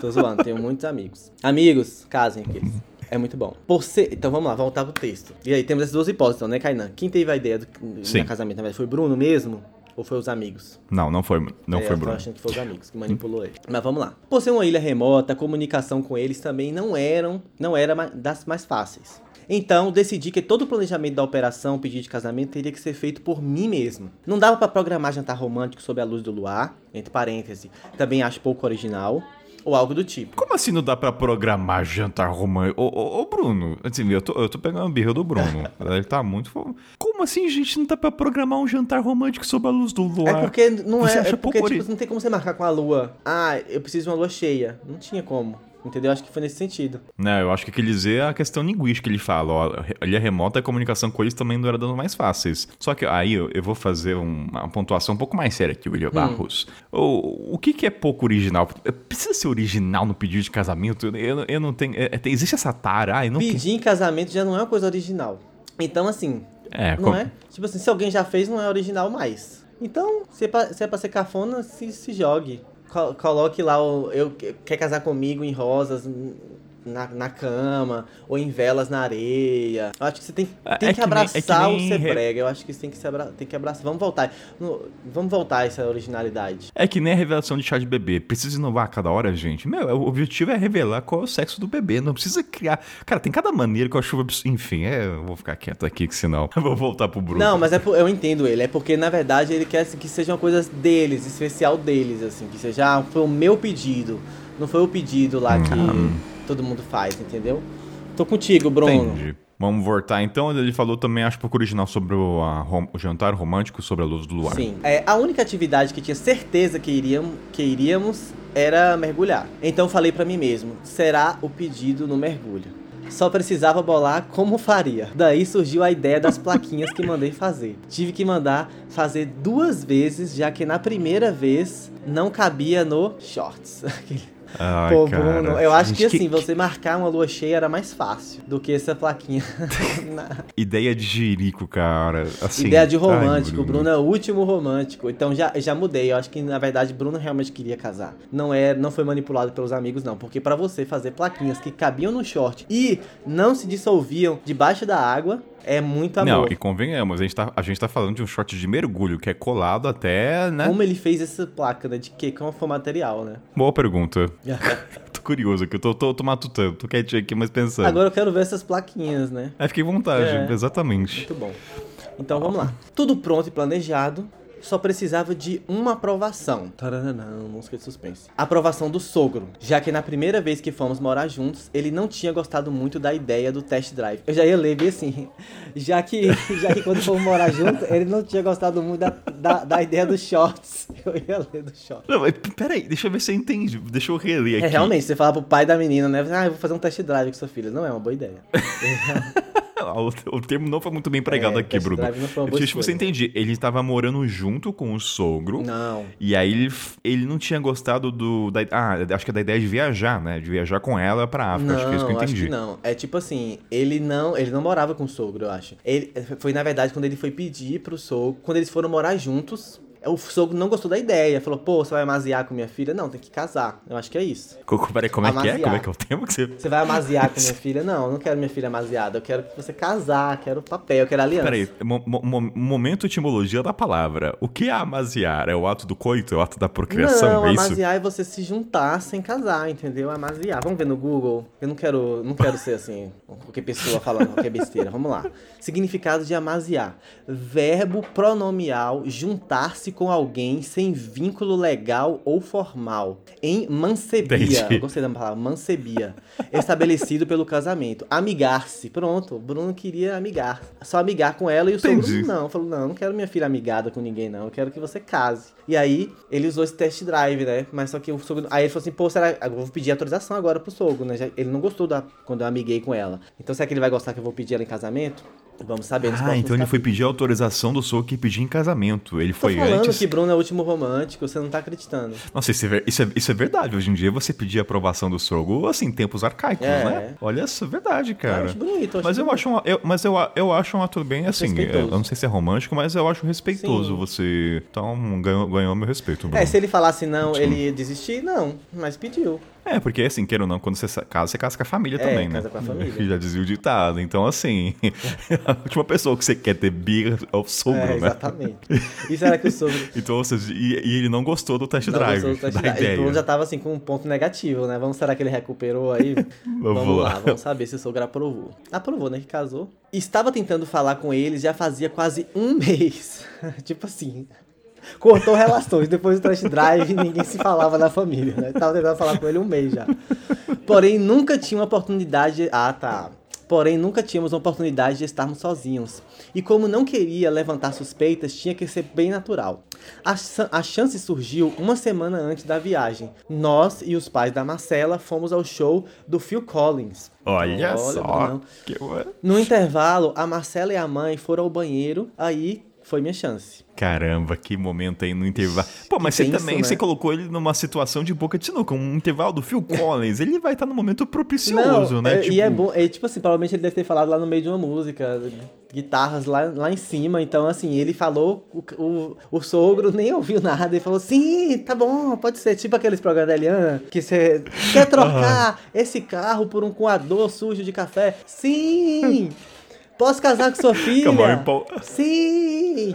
Tô zoando, tenho muitos amigos. Amigos, casem aqueles. É muito bom. Por ser... Então vamos lá, voltar pro texto. E aí temos essas duas hipóteses, então, né, Kainan? Quem teve a ideia do Sim. casamento, na verdade, foi Bruno mesmo? Ou foi os amigos? Não, não foi, não É, foi eu tô Bruno. achando que foi os amigos que manipulou ele. Mas vamos lá. Por ser uma ilha remota, a comunicação com eles também não eram, não era das mais fáceis. Então, decidi que todo o planejamento da operação pedido de casamento teria que ser feito por mim mesmo. Não dava pra programar jantar romântico sob a luz do luar, entre parênteses. Também acho pouco original. Ou algo do tipo. Como assim não dá pra programar jantar romântico? Ô, ô, ô, Bruno, assim, eu tô, eu tô pegando a birra do Bruno. (laughs) Ele tá muito. fo- Como assim, gente, não dá pra programar um jantar romântico sob a luz do luar? É porque não Você é, acha é porque tipo, não tem como você marcar com a lua. Ah, eu preciso de uma lua cheia. Não tinha como. Entendeu? Acho que foi nesse sentido. Não, eu acho que quer dizer a questão linguística que ele fala. Ó, ele é remota, a comunicação com eles também não era das mais fáceis. Só que aí eu, eu vou fazer um- uma pontuação um pouco mais séria aqui, William Barros. O, o que, que é pouco original? Precisa ser original no pedido de casamento? Eu, eu não tenho. é- é- existe essa tara? Não Pedir em casamento já não é uma coisa original. Então, assim, É, não com- é? Tipo assim, se alguém já fez, não é original mais. Então, se é pra, se é pra ser cafona, se, se jogue. Co- coloque lá o. Eu, quer casar comigo em rosas na, na cama, ou em velas na areia. Eu acho que você tem, É- tem é que que nem- é abraçar que o nem ser re- brega. Eu acho que você tem que, se abra, tem que abraçar. Vamos voltar. Vamos voltar a essa originalidade. É que nem a revelação de chá de bebê. Precisa inovar a cada hora, gente. Meu, o objetivo é revelar qual é o sexo do bebê. Não precisa criar. Cara, tem cada maneira que eu acho. Enfim, é, eu vou ficar quieto aqui, que senão (laughs) eu vou voltar pro Bruno. Não, mas é por- eu entendo ele. É porque, na verdade, ele quer que sejam coisas deles, especial deles, assim. Que seja, ah, foi o meu pedido. Não foi o pedido lá que todo mundo faz, entendeu? Tô contigo, Bruno. Entendi. Vamos voltar então. Ele falou também, acho pouco original, sobre o, a o jantar romântico sobre a luz do luar. Sim. É, a única atividade que tinha certeza que iríamos, que iríamos era mergulhar. Então falei pra mim mesmo, será o pedido no mergulho. Só precisava bolar como faria. Daí surgiu a ideia das plaquinhas que mandei fazer. Tive que mandar fazer duas vezes, já que na primeira vez não cabia no shorts. (laughs) Ai, Pô, cara. Bruno, eu acho que Gente, assim, você marcar uma lua cheia era mais fácil do que essa plaquinha. (laughs) Ideia de jirico, cara. Assim, Ideia de ai, romântico. Bruno é o último romântico. Então já, já mudei. Eu acho que na verdade Bruno realmente queria casar. Não é, não foi manipulado pelos amigos não, porque pra você fazer plaquinhas que cabiam no short e não se dissolviam debaixo da água é muito amor. Não, e convenhamos, a gente, tá, a gente tá falando de um short de mergulho que é colado até, né? Como ele fez essa placa, né? De que? Como foi o material, né? Boa pergunta. (laughs) tô curioso aqui, eu tô, tô, tô matutando, tô quietinho aqui, mas pensando. Agora eu quero ver essas plaquinhas, né? Aí fiquei vontade, É. exatamente. Muito bom. Então vamos lá. Tudo pronto e planejado. Só precisava de uma aprovação. Taranã, música de suspense. Aprovação do sogro. Já que na primeira vez que fomos morar juntos, ele não tinha gostado muito da ideia do test drive. Eu já ia ler bem assim. (laughs) Já que, (laughs) já que quando fomos morar juntos, ele não tinha gostado muito da, da, da ideia dos shorts. (laughs) Eu ia ler dos shorts. Não, mas peraí, deixa eu ver se eu entendi. Deixa eu reler aqui. É, realmente, você fala pro pai da menina, né? Ah, eu vou fazer um test drive com sua filha. Não é uma boa ideia. (laughs) O, termo não foi muito bem pregado É, aqui, Bruno. não Deixa eu ver se eu escolha. entendi. Ele tava morando junto com o sogro. Não. E aí ele, ele não tinha gostado do. Da, ah, acho que é da ideia de viajar, né? De viajar com ela pra África. acho que é isso que eu acho entendi. que não. É tipo assim, ele não, ele não morava com o sogro, eu acho. Ele foi na verdade quando ele foi pedir pro sogro, quando eles foram morar juntos. O sogro não gostou da ideia, falou: "Pô, você vai amaziar com minha filha? Não, tem que casar". Eu acho que é isso. Co- co- Peraí, como é que é? Amaziar. Como é que é o termo que você. Você vai amaziar com minha filha? Não, eu não quero minha filha amaziada. Eu quero que você casar, quero papel, eu quero aliança. Peraí, mo- mo- momento etimologia da palavra. O que é amaziar? É o ato do coito? É o ato da procriação? Não, é isso? amaziar é você se juntar sem casar, entendeu? Amaziar. Vamos ver no Google. Eu não quero, não quero ser assim, qualquer pessoa falando qualquer besteira. Vamos lá. Significado de amaziar. Verbo pronomial juntar-se com alguém sem vínculo legal ou formal. Em mancebia. Gostei da palavra, mancebia. Estabelecido pelo casamento. Amigar-se. Pronto. Bruno queria amigar. Só amigar com ela e o Entendi. sogro não. Falou, não, não quero minha filha amigada com ninguém, não. Eu quero que você case. E aí, ele usou esse test drive, né? Mas só que o sogro. Aí ele falou assim, pô, será. Eu vou pedir autorização agora pro sogro, né? Ele não gostou da... quando eu amiguei com ela. Então será que ele vai gostar que eu vou pedir ela em casamento? Vamos saber nos Ah, então ele foi pedir autorização do sogro que pedir em casamento. Ele Tô foi falando antes. que Bruno é o último romântico, você não tá acreditando. Nossa, isso é, isso, é, isso é verdade. Hoje em dia você pedir a aprovação do sogro, assim, tempos arcaicos, É. né? Olha, isso é verdade, cara. Eu acho bonito, eu acho Mas eu bonito. acho, um, eu, mas eu, eu acho um ato bem assim. Respeitoso. Eu não sei se é romântico, mas eu acho respeitoso Sim. você. Então ganhou, ganhou meu respeito, Bruno. É, se ele falasse não, Sim. ele ia desistir? Não, mas pediu. É, porque assim, queira ou não, quando você sa- casa, você casa com a família É, também, né? casa com a família. (laughs) Já dizia o ditado. Então, assim, (laughs) a última pessoa que você quer ter birra é o sogro, É, né? exatamente. E será que o sogro (laughs) Então, ou seja, e, e ele não gostou do test não drive, gostou do test drive? ideia. E Bruno já tava assim com um ponto negativo, né? Vamos, será que ele recuperou aí? vamos lá. lá, vamos saber se o sogro aprovou. Aprovou, né? Que casou. Estava tentando falar com eles já fazia quase um mês. tipo assim. Cortou relações. Depois do test drive, (laughs) ninguém se falava na família, né? Tava tentando falar com ele um mês já. Porém, nunca tinha uma oportunidade. Ah, tá. Porém, nunca tínhamos uma oportunidade de estarmos sozinhos. E como não queria levantar suspeitas, tinha que ser bem natural. A, a chance surgiu uma semana antes da viagem. Nós e os pais da Marcela fomos ao show do Phil Collins. Olha, Olha, só. Que... No intervalo, a Marcela e a mãe foram ao banheiro, aí foi minha chance. Caramba, que momento aí no intervalo. Pô, mas Que você também, né? você colocou ele numa situação de boca de sinuca, um intervalo do Phil Collins. ele vai estar no momento Não, propicioso, né? é- E é bom, é, tipo assim, provavelmente ele deve ter falado lá no meio de uma música, guitarras lá, lá em cima, então assim, ele falou, o, o, o sogro nem ouviu nada, ele falou, sim, tá bom, pode ser, tipo aqueles programas da Eliana, que você quer trocar (laughs) esse carro por um coador sujo de café? Sim! Posso casar com sua filha? Sim!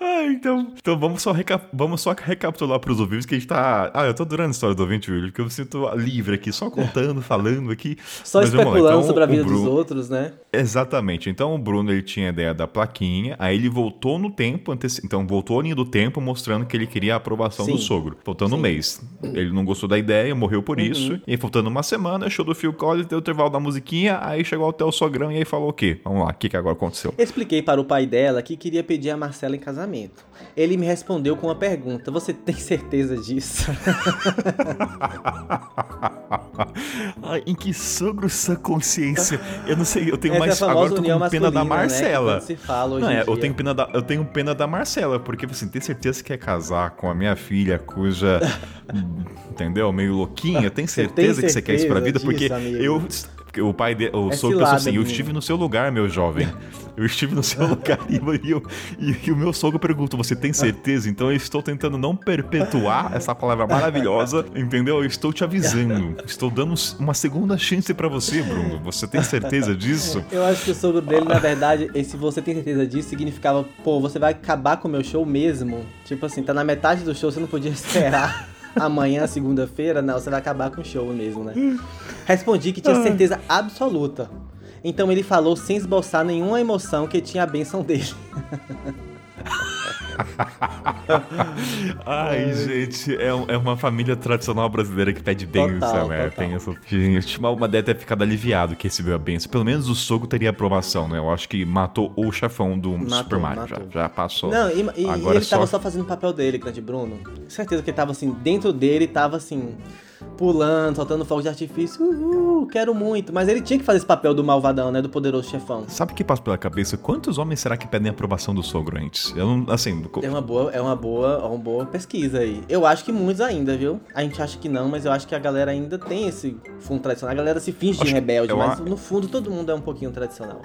Ah, então, então vamos, só vamos só recapitular para os ouvintes que a gente tá. Ah, eu tô adorando a história do ouvinte, William, porque eu me sinto livre aqui, só contando, (laughs) falando aqui. Só Mas especulando então, sobre a vida dos Bruno- outros, né? Exatamente. Então o Bruno ele tinha a ideia da plaquinha, aí ele voltou no tempo, anteci- então voltou a linha do tempo mostrando que ele queria a aprovação do Sim. sogro. Faltando um Sim. mês. Ele não gostou da ideia, morreu por isso. E faltando uma semana, show do Phil Collins, deu o intervalo da musiquinha, aí chegou até o sogrão e aí falou o quê? Vamos lá, o que, que agora aconteceu? Expliquei para o pai dela que queria pedir a Marcela em casamento. Ele me respondeu com uma pergunta: Você tem (laughs) certeza disso? (laughs) Ai, em que sogro sã consciência? Eu não sei, eu tenho Essa mais. é agora eu tô com pena da né, Marcela. tanto se fala hoje Não, é, eu tenho pena da, eu tenho pena da Marcela, porque assim, tem certeza que quer casar com a minha filha, cuja. (laughs) entendeu? Meio louquinha, tem Você certeza tem que você quer isso pra vida? certeza porque disso, amigo? eu. O pai de, o É sogro pensou assim: eu estive no seu lugar, meu jovem. Eu estive no seu (laughs) lugar e, eu- e- e o meu sogro perguntou: Você tem certeza? Então eu estou tentando não perpetuar essa palavra maravilhosa, entendeu? Eu estou te avisando. Estou dando uma segunda chance pra você, Bruno. Você tem certeza disso? Eu acho que o sogro dele, na verdade, esse você tem certeza disso, significava, pô, você vai acabar com o meu show mesmo? Tipo assim, tá na metade do show, você não podia esperar amanhã, segunda-feira? Não, você vai acabar com o show mesmo, né? Respondi que tinha certeza absoluta. Então ele falou sem esboçar nenhuma emoção que tinha a bênção dele. (laughs) (laughs) Ai, gente, é, é uma família tradicional brasileira que pede bênção, Total, né? total. Tem essa... Gente, uma deve ter ficado aliviado que recebeu a bênção. Pelo menos o sogro teria aprovação, né? Eu acho que matou o chefão do Matou, Super Mario. matou. Já, já passou. Não, e, e- ele tava só fazendo o papel dele, grande Bruno. Certeza que ele tava assim, dentro dele, tava assim, pulando, soltando fogo de artifício. Uhul, quero muito. Mas ele tinha que fazer esse papel do malvadão, né? Do poderoso chefão. Sabe o que passa pela cabeça? Quantos homens será que pedem aprovação do sogro antes? Eu não, assim, É uma boa, é uma boa, é uma boa pesquisa aí. Eu acho que muitos ainda, viu? A gente acha que não, mas eu acho que a galera ainda tem esse fundo tradicional. A galera se finge Acho de rebelde, eu mas a- no fundo todo mundo é um pouquinho tradicional.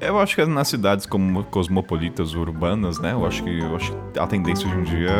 eu acho que nas cidades como cosmopolitas urbanas, né? Eu acho que, eu acho que a tendência hoje em dia.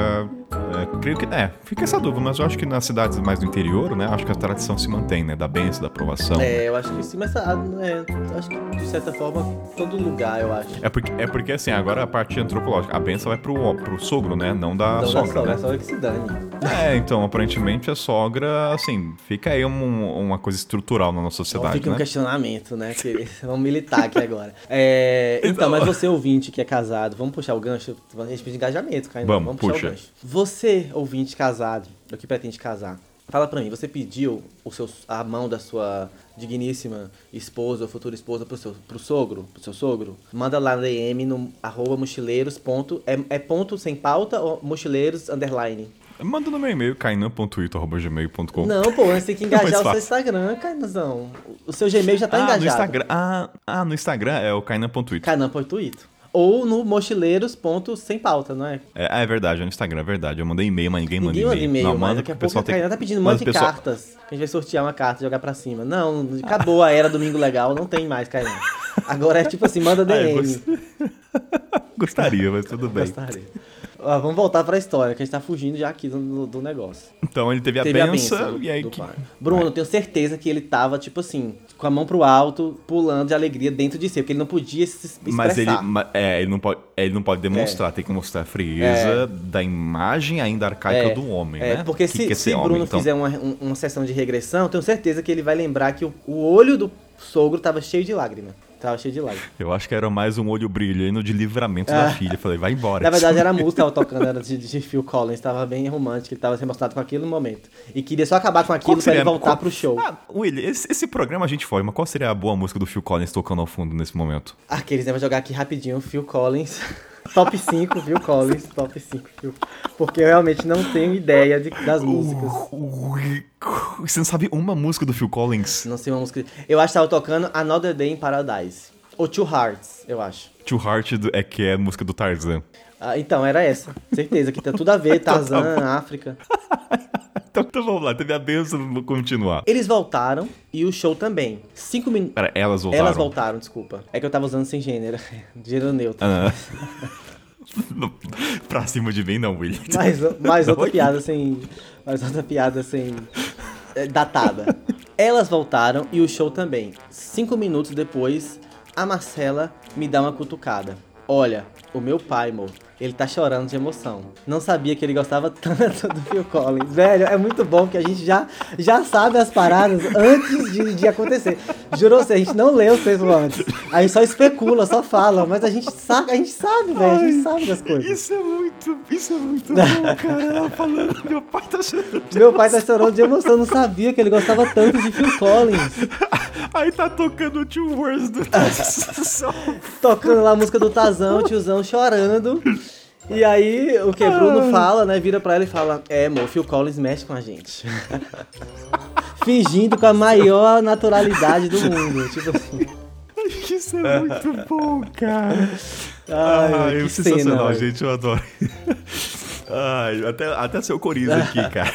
É, creio que. É, fica essa dúvida, mas eu acho que nas cidades mais do interior, né? Acho que a tradição se mantém, né? Da benção, da aprovação. É, eu acho que sim, mas ah, é, acho que de certa forma, todo lugar, eu acho. É porque, é porque assim, agora a parte antropológica, a benção vai pro, pro sogro, né? Não da Então, da sogra, sogra, né? a sogra que se dane. É, então, aparentemente a sogra, assim, fica aí um- uma coisa estrutural na nossa Então sociedade, fica um né? questionamento, né? Que (laughs) vamos militar aqui agora. É, então, Então- mas você ouvinte que é casado, vamos puxar o gancho? A gente precisa de engajamento, cara. Vamos, puxar puxa. o gancho. Você, ouvinte casado, ou que pretende casar, fala pra mim, você pediu o seu, a mão da sua digníssima esposa ou futura esposa pro seu pro sogro, pro seu sogro? Manda lá na DM no arroba mochileiros. Ponto, é, é ponto sem pauta ou mochileiros underline? Manda no meu e-mail, kainan.ito.gmail.com. Não, pô, você tem que (laughs) Mais engajar o seu. Instagram, Cainazão. O seu Gmail já tá ah, engajado. no Instagram. Ah, ah, no Instagram é o. Canã.ito. Ou no mochileiros.sem pauta, não é? É, ah, é verdade, é no Instagram, é verdade. Eu mandei e-mail, mas ninguém, Ninguém manda e-mail. e-mail, Não, manda daqui a a pessoal tem Cainã tá pedindo um mas monte o de pessoal- cartas. Que a gente vai sortear uma carta e jogar pra cima. Não, acabou a era Domingo Legal, não tem mais, Cainã. Agora é tipo assim, manda (laughs) Ah, DM. gost- (laughs) Gostaria, mas tudo bem. Gostaria. Ah, vamos voltar pra história, que a gente tá fugindo já aqui do, do negócio. Então ele teve a Teve a benção, benção e aí que... Bruno, eu tenho certeza que ele tava, tipo assim, com a mão pro alto, pulando de alegria dentro de si, porque ele não podia se expressar. Mas ele, é, ele, não pode, é, ele não pode demonstrar, tem que mostrar a frieza da imagem ainda arcaica É, do homem, É, né? porque Que se, que é se ser Bruno homem, então? fizer uma, um- uma sessão de regressão, eu tenho certeza que ele vai lembrar que o, o olho do sogro tava cheio de lágrima. Tava cheio de lágrima. Eu acho que era mais um olho brilhando de livramento Ah. da filha. Falei, vai embora. Na verdade, era a música que tava tocando, era de, de Phil Collins, tava bem romântico, ele tava se emocionado com aquilo no momento. E queria só acabar com aquilo Qual pra ele seria- voltar qual- pro show. Ah, Willy, esse, esse programa a gente foi, mas qual seria a boa música do Phil Collins tocando ao fundo nesse momento? Aqueles, né? Vou jogar aqui rapidinho, Phil Collins. (laughs) Top 5, Phil Collins, top 5, Phil. Porque eu realmente não tenho ideia de- das músicas. Você não sabe uma música do Phil Collins? Não sei uma música. Eu acho que tava tocando Another Day in Paradise. Ou Two Hearts, eu acho. Two Heart do- é que é a música do Tarzan. Ah, então, era essa. Certeza que tem tudo a ver, (laughs) Tarzan, África. (laughs) Então, então vamos lá, teve a benção, vou continuar. Eles voltaram e o show também. Cinco minutos. Pera, elas voltaram. Elas voltaram, desculpa. É que eu tava usando sem gênero. (laughs) Gênero neutro. Ah. Não, pra cima de mim não, Willy. Mais, mais outra Oi? piada sem. Mais outra piada sem. é, datada. Elas voltaram e o show também. Cinco minutos depois, a Marcela me dá uma cutucada. Olha, o meu pai, amor, ele tá chorando de emoção. Não sabia que ele gostava (laughs) tanto do Phil Collins. Velho, é muito bom que a gente já, já sabe as paradas (laughs) antes de, de acontecer. Jurou você, a gente não lê o texto antes. A gente só especula, só fala, mas a gente sabe, a gente sabe, velho, a gente sabe das coisas. Isso é muito, isso é muito bom, cara. Ela falando, meu pai tá chorando. Meu pai tá chorando de emoção, não sabia que ele gostava tanto de Phil Collins. Aí tá tocando Two Words do Tarzan. (laughs) Tocando lá a música do Tazão, o chorando. E aí, o que Bruno fala, né? Vira pra ela e fala: É, amor, Phil Collins mexe com a gente. (laughs) Fingindo com a maior naturalidade do mundo. Tipo assim. Isso é muito bom, cara. Ai, Ai, que é sensacional, cena, gente, eu adoro. (laughs) Ai, até, até seu coriza (laughs) aqui, cara.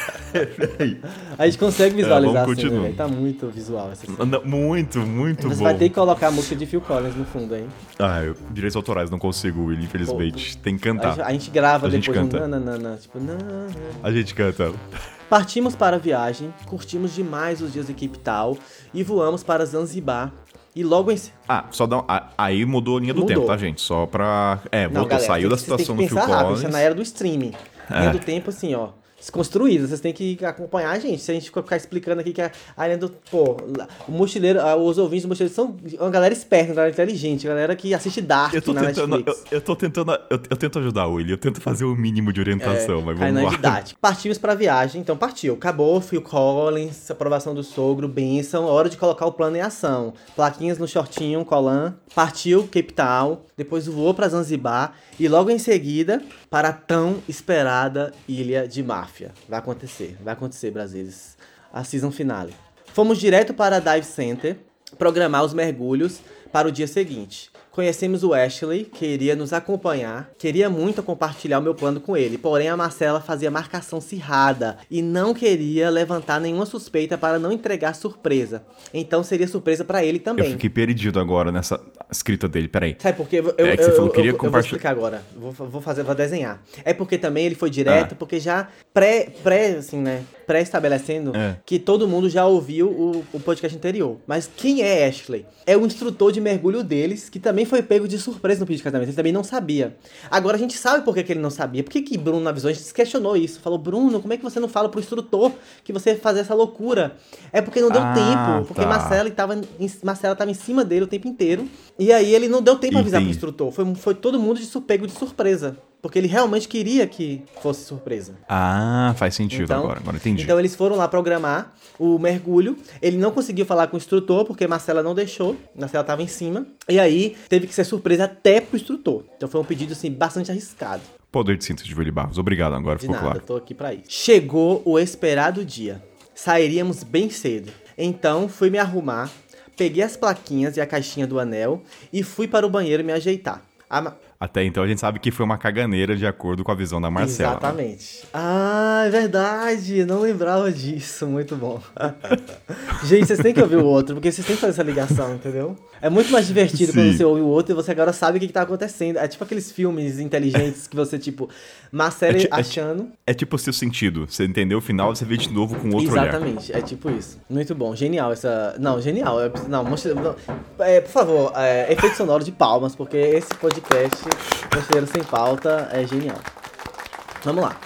A gente consegue visualizar É, vamos velho? Tá muito visual essa cena. Não, Muito, muito Você bom. vai ter que colocar a música de Phil Collins no fundo, hein? Ah, eu, direitos autorais não consigo, infelizmente. Tem que A gente, cantar. a gente grava A gente depois canta. um nananana, tipo, nanana. A gente canta. Partimos para a viagem, curtimos demais os dias de Cape Town e voamos para Zanzibar. E logo em Ah, só dá um, Aí mudou a linha do Mudou. tempo, tá, gente? Só pra. É, voltou, saiu da situação que do Phil pensar rápido, Collins. Isso é na era do streaming. É. Linha do tempo, assim, ó. Desconstruída, vocês têm que acompanhar a gente. Se a gente ficar explicando aqui que a, a linha do. Pô, o mochileiro, ah, os ouvintes do mochileiro são uma galera esperta, uma galera inteligente, galera que assiste Dark Eu tô na tentando, eu, Netflix. eu tô tentando, eu, eu tento ajudar o Willy, eu tento fazer o mínimo de orientação, mas Aí vamos é lá. didático. (laughs) Partimos pra viagem, então partiu. Acabou, Phil Collins, aprovação do sogro, benção, hora de colocar o plano em ação. Plaquinhas no shortinho, colan. Partiu, Cape Town, depois voou pra Zanzibar e logo em seguida para a tão esperada Ilha de Máfia. Vai acontecer, vai acontecer, Brasileiros. A season finale. Fomos direto para a Dive Center programar os mergulhos para o dia seguinte. Conhecemos o Ashley, que iria nos acompanhar. Queria muito compartilhar o meu plano com ele, porém a Marcela fazia marcação cirrada e não queria levantar nenhuma suspeita para não entregar surpresa. Então seria surpresa para ele Eu também. fiquei perdido agora nessa escrita dele, peraí. Sabe por quê? Eu, eu, É que você eu- falou que eu- queria eu vou compartilhar- explicar agora. Vou, vou fazer, vou desenhar. É porque também ele foi direto, Ah. porque já pré, pré, assim, né? Pré-estabelecendo É. que todo mundo já ouviu o, o podcast anterior. Mas quem é Ashley? É o instrutor de mergulho deles, que também foi pego de surpresa no pedido de casamento. Ele também não sabia. Agora a gente sabe por que, que ele não sabia. Por que, que Bruno avisou? A gente questionou isso. Falou, Bruno, como é que você não fala pro instrutor que você fazer essa loucura? É porque não deu Ah, tempo. Porque tá. Marcela tava, em, Marcela tava em cima dele o tempo inteiro. E aí ele não deu tempo pra avisar pro Entendi. instrutor. Foi, foi todo mundo de pego de surpresa. Porque ele realmente queria que fosse surpresa. Ah, faz sentido agora, agora entendi. Então eles foram lá programar o mergulho. Ele não conseguiu falar com o instrutor, porque Marcela não deixou. Marcela tava em cima. E aí teve que ser surpresa até pro instrutor. Então foi um pedido, assim, bastante arriscado. Poder de síntese de Willy Barros. Obrigado, agora De ficou nada, claro. tô aqui pra isso. Chegou o esperado dia. Sairíamos bem cedo. Então fui me arrumar, peguei as plaquinhas e a caixinha do anel e fui para o banheiro me ajeitar. A Até então a gente sabe que foi uma caganeira de acordo com a visão da Marcela. Exatamente. Ah, é verdade. Não lembrava disso. Muito bom. (laughs) gente, vocês têm que ouvir o outro, porque vocês têm que fazer essa ligação, entendeu? É muito mais divertido Sim. quando você ouve o outro e você agora sabe o que, que tá acontecendo. É tipo aqueles filmes inteligentes que você, tipo, Marcela É ti- é achando. É tipo o seu sentido. Você entendeu o final, você vê de novo com outro olhar. Exatamente, é tipo isso. Muito bom, genial essa. Não, genial. Preciso- Não, mostra- não. É, por favor, é, efeito sonoro de palmas, porque esse podcast, Mochileiro Sem Pauta, é genial. Vamos lá.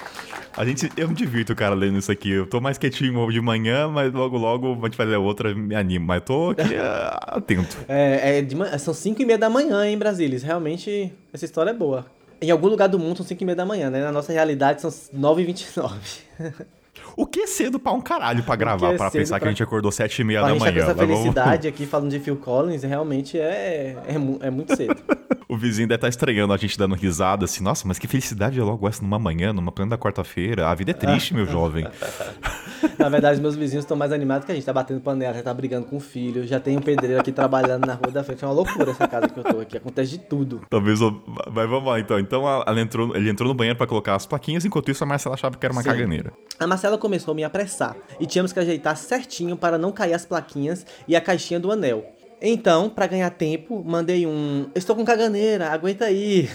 A gente, eu me divirto, cara, lendo isso aqui. Eu tô mais quietinho de manhã, mas logo, logo a gente vai ler outra me animo. Mas tô aqui (laughs) ah, atento. É, é de são 5 e meia da manhã em Brasília. Realmente, essa história é boa. Em algum lugar do mundo são 5 e meia da manhã, né? Na nossa realidade são 9 e 29. (laughs) O que é cedo pra um caralho pra que gravar, é pra pensar que pra- a gente acordou sete e meia a da tá manhã. essa vamos- felicidade aqui falando de Phil Collins, realmente é, é, é muito cedo. (laughs) O vizinho deve estar estranhando a gente dando risada assim. Nossa, mas que felicidade é logo essa numa manhã, numa plena da quarta-feira. A vida é triste, meu jovem. (laughs) Na verdade, meus vizinhos estão mais animados que a gente. Tá batendo panela, já tá brigando com o filho, já tem um pedreiro aqui trabalhando na rua da frente. É uma loucura essa casa que eu tô aqui. Acontece de tudo. Talvez. eu- Mas vamos lá, então. Então ela entrou, ele entrou no banheiro pra colocar as plaquinhas, enquanto isso a Marcela achava que era uma Sim. caganeira. A Marcela começou a me apressar e tínhamos que ajeitar certinho para não cair as plaquinhas e a caixinha do anel. Então, para ganhar tempo, mandei um: Estou com caganeira, aguenta aí.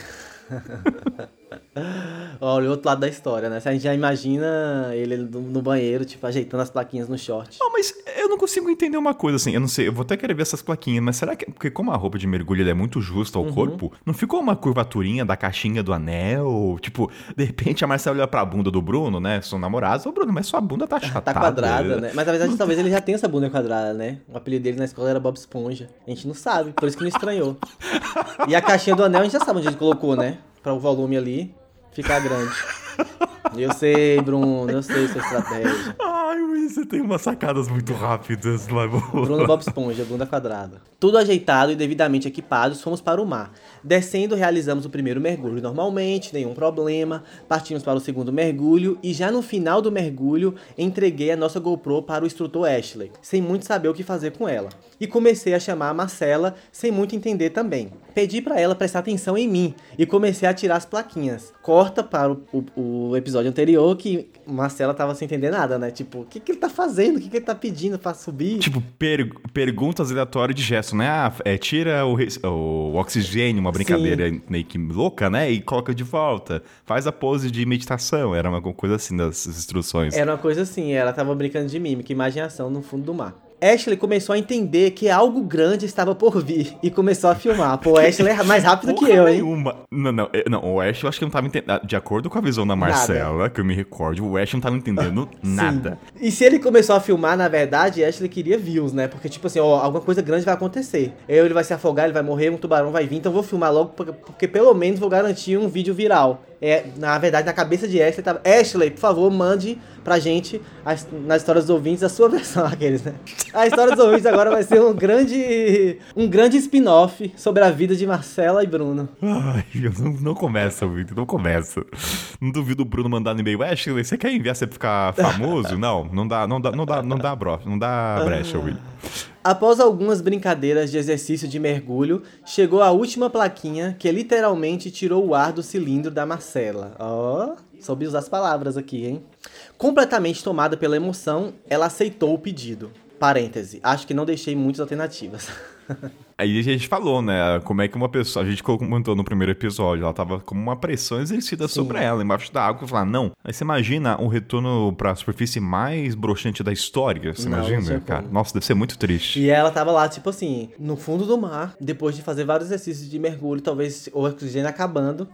(laughs) (laughs) Olha o outro lado da história, né? Você a gente já imagina ele no banheiro, tipo, ajeitando as plaquinhas no short. Não, mas eu não consigo entender uma coisa assim. Eu não sei, eu vou até querer ver essas plaquinhas, mas será que. Porque como a roupa de mergulho é muito justa ao Uhum. corpo, não ficou uma curvaturinha da caixinha do anel? Tipo, de repente a Marcela olha pra bunda do Bruno, né? São namorados. Ô, Bruno, mas sua bunda tá (laughs) Tá achatada. quadrada, né? Mas na verdade, talvez ele já tenha essa bunda quadrada, né? O apelido dele na escola era Bob Esponja. A gente não sabe, por isso que não estranhou. E a caixinha do anel a gente já sabe onde ele colocou, né? Pra o volume ali ficar grande. (laughs) Eu sei, Bruno, eu sei sua estratégia. Ai, mas você tem umas sacadas muito rápidas, mas Bruno Bob Esponja, bunda quadrada. Tudo ajeitado e devidamente equipados, fomos para o mar. Descendo, realizamos o primeiro mergulho normalmente, nenhum problema. Partimos para o segundo mergulho e já no final do mergulho, entreguei a nossa GoPro para o instrutor Ashley, sem muito saber o que fazer com ela. E comecei a chamar a Marcela, sem muito entender também. Pedi para ela prestar atenção em mim e comecei a tirar as plaquinhas. Corta para o, o- o episódio anterior que Marcela tava sem entender nada, né? Tipo, o que, que ele tá fazendo? O que, que ele tá pedindo para subir? Tipo, per- perguntas aleatórias de gesto, né? Ah, é, tira o, o oxigênio, uma brincadeira meio que louca, né? E coloca de volta. Faz a pose de meditação. Era uma coisa assim das instruções. Era uma coisa assim, ela tava brincando de mímica, imagem e ação no fundo do mar. Ashley começou a entender que algo grande estava por vir e começou a filmar. Pô, Ashley é mais rápido que eu, hein? nenhuma. Não, não, é- não, o Ash eu acho que não tava entendendo. De acordo com a visão da Marcela, que eu me recordo, o Ash não tava entendendo (laughs) nada. E se ele começou a filmar, na verdade, Ashley queria views, né? Porque, tipo assim, ó, alguma coisa grande vai acontecer. Eu, ele vai se afogar, ele vai morrer, um tubarão vai vir, então eu vou filmar logo, porque, porque pelo menos vou garantir um vídeo viral. É, na verdade, na cabeça de Ashley tava. Ashley, por favor, mande pra gente as- nas histórias dos ouvintes a sua (laughs) versão, aqueles, né? A história dos ouvintes agora vai ser um grande. um grande spin-off sobre a vida de Marcela e Bruno. Ai, não, não começa, Vitor, não começa. Não duvido o Bruno mandar no e-mail, Ashley, você quer enviar você ficar famoso? (laughs) não, não dá, não dá, não dá, não dá, bro, não dá brecha, Will. Após algumas brincadeiras de exercício de mergulho, chegou a última plaquinha que literalmente tirou o ar do cilindro da Marcela. Ó, soube usar as palavras aqui, hein? Completamente tomada pela emoção, ela aceitou o pedido. Parêntese, acho que não deixei muitas alternativas. (laughs) Aí a gente falou, né, como é que uma pessoa, a gente comentou no primeiro episódio, ela tava com uma pressão exercida sobre ela, embaixo da água, falar, não. Aí você imagina um retorno pra superfície mais broxante da história, você Não, não imagina, tinha cara? como. Nossa, deve ser muito triste. E ela tava lá, tipo assim, no fundo do mar, depois de fazer vários exercícios de mergulho, talvez o oxigênio acabando.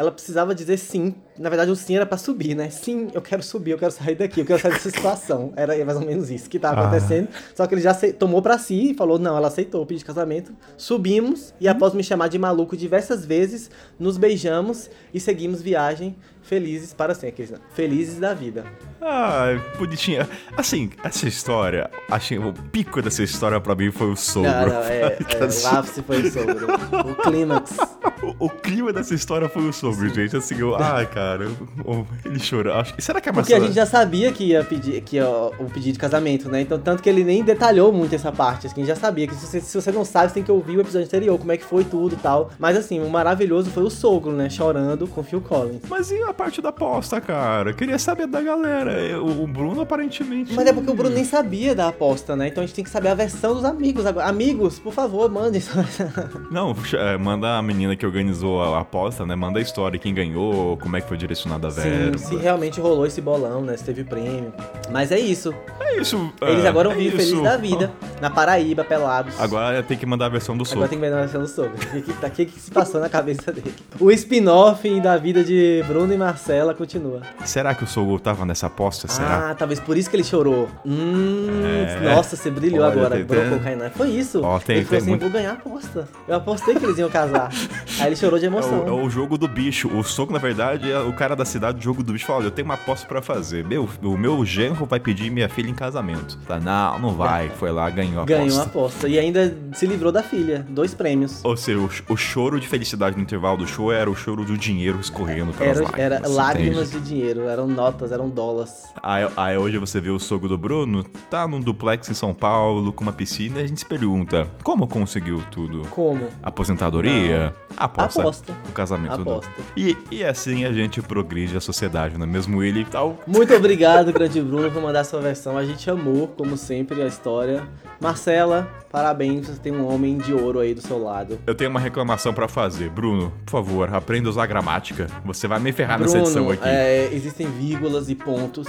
Ela precisava dizer sim. Na verdade, o sim era pra subir, né? Sim, eu quero subir, eu quero sair daqui, eu quero sair dessa situação. (laughs) Era mais ou menos isso que tava Ah. acontecendo. Só que ele já tomou pra si e falou: não, ela aceitou o pedido de casamento. Subimos e, após me chamar de maluco diversas vezes, nos beijamos e seguimos viagem felizes para sempre. Felizes da vida. Ah, bonitinha. Assim, essa história, achei o pico dessa história pra mim foi o sogro. Não, não, é, (laughs) é, o ápice foi o sogro. O clímax. (laughs) O, o clima dessa história foi o sogro, gente. Assim, eu, ai, cara, eu- ele chorou. Acho, será que a Porque a gente já sabia que ia pedir que ia o pedido de casamento, né? Então, tanto que ele nem detalhou muito essa parte. Assim, a gente já sabia que se você, se você não sabe, você tem que ouvir o episódio anterior, como é que foi tudo e tal. Mas assim, o maravilhoso foi o sogro, né? Chorando com Phil Collins. Mas e a parte da aposta, cara? Eu queria saber da galera. O, Bruno aparentemente... Mas é porque o Bruno nem sabia da aposta, né? Então a gente tem que saber a versão dos amigos agora. Amigos, por favor, mandem. (laughs) Não, é, manda a menina que organizou a aposta, né? Manda a história, quem ganhou, como é que foi direcionada a Sim, verba. se realmente rolou esse bolão, né? Se teve prêmio. Mas é isso. É isso. Eles é, agora é vão vir felizes da vida. Na Paraíba, pelados. Agora tem que mandar a versão do Agora sogro. tem que ver na versão do sogro. O que, que, tá- que que se passou na cabeça dele? O spin-off da vida de Bruno e Marcela continua. Será que o sogro tava nessa aposta? Será? Ah, talvez por isso que ele chorou. Hum, É. nossa, você brilhou Olha, agora. tem- Brocou tem- o Kainan. Foi isso. Ó, tem- ele falou assim, muito- vou ganhar a aposta. Eu apostei que eles iam casar. (laughs) Aí ele chorou de É emoção. o, é o jogo do bicho. O sogro, na verdade, é o cara da cidade do jogo do bicho. Fala, olha, eu tenho uma aposta pra fazer. Meu, o meu genro vai pedir minha filha em casamento. Tá, não, não vai. (laughs) Foi lá, ganhou a Ganhou a aposta. aposta. E ainda se livrou da filha. Dois prêmios. Ou seja, o, o choro de felicidade no intervalo do show era o choro do dinheiro escorrendo pelas Era, lágrimas. era lágrimas entende? de dinheiro. Eram notas, eram dólares. Aí, aí hoje você vê o sogro do Bruno, tá num duplex em São Paulo, com uma piscina, e a gente se pergunta, como conseguiu tudo? Como? Aposentadoria? Aposta. Aposta. O casamento do- Aposta. E, e assim a gente progride a sociedade, não é mesmo ele e tal? Muito obrigado, grande Bruno, por mandar sua versão. A gente amou, como sempre, a história. Marcela, parabéns, você tem um homem de ouro aí do seu lado. Eu tenho uma reclamação pra fazer. Bruno, por favor, aprenda a usar gramática. Você vai me ferrar Bruno, nessa edição aqui. é, existem vírgulas e pontos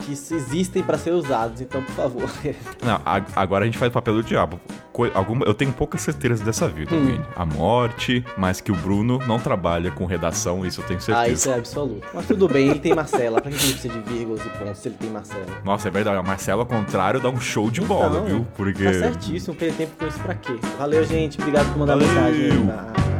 que existem pra ser usados, então, por favor. (laughs) Não, a- agora a gente faz o papel do diabo. Alguma, eu tenho poucas certezas dessa vida, Hum. Vini. A morte, mas que o Bruno não trabalha com redação, isso eu tenho certeza. ah, isso é absoluto. Mas tudo bem, ele tem Marcela. Pra que ele precisa de vírgulas e pontos se ele tem Marcela? Nossa, é verdade. A Marcela, ao contrário, dá um show de bola, Então, viu? Porque. Tá certíssimo, perder tempo com isso pra quê? Valeu, gente. Obrigado por mandar Valeu. mensagem.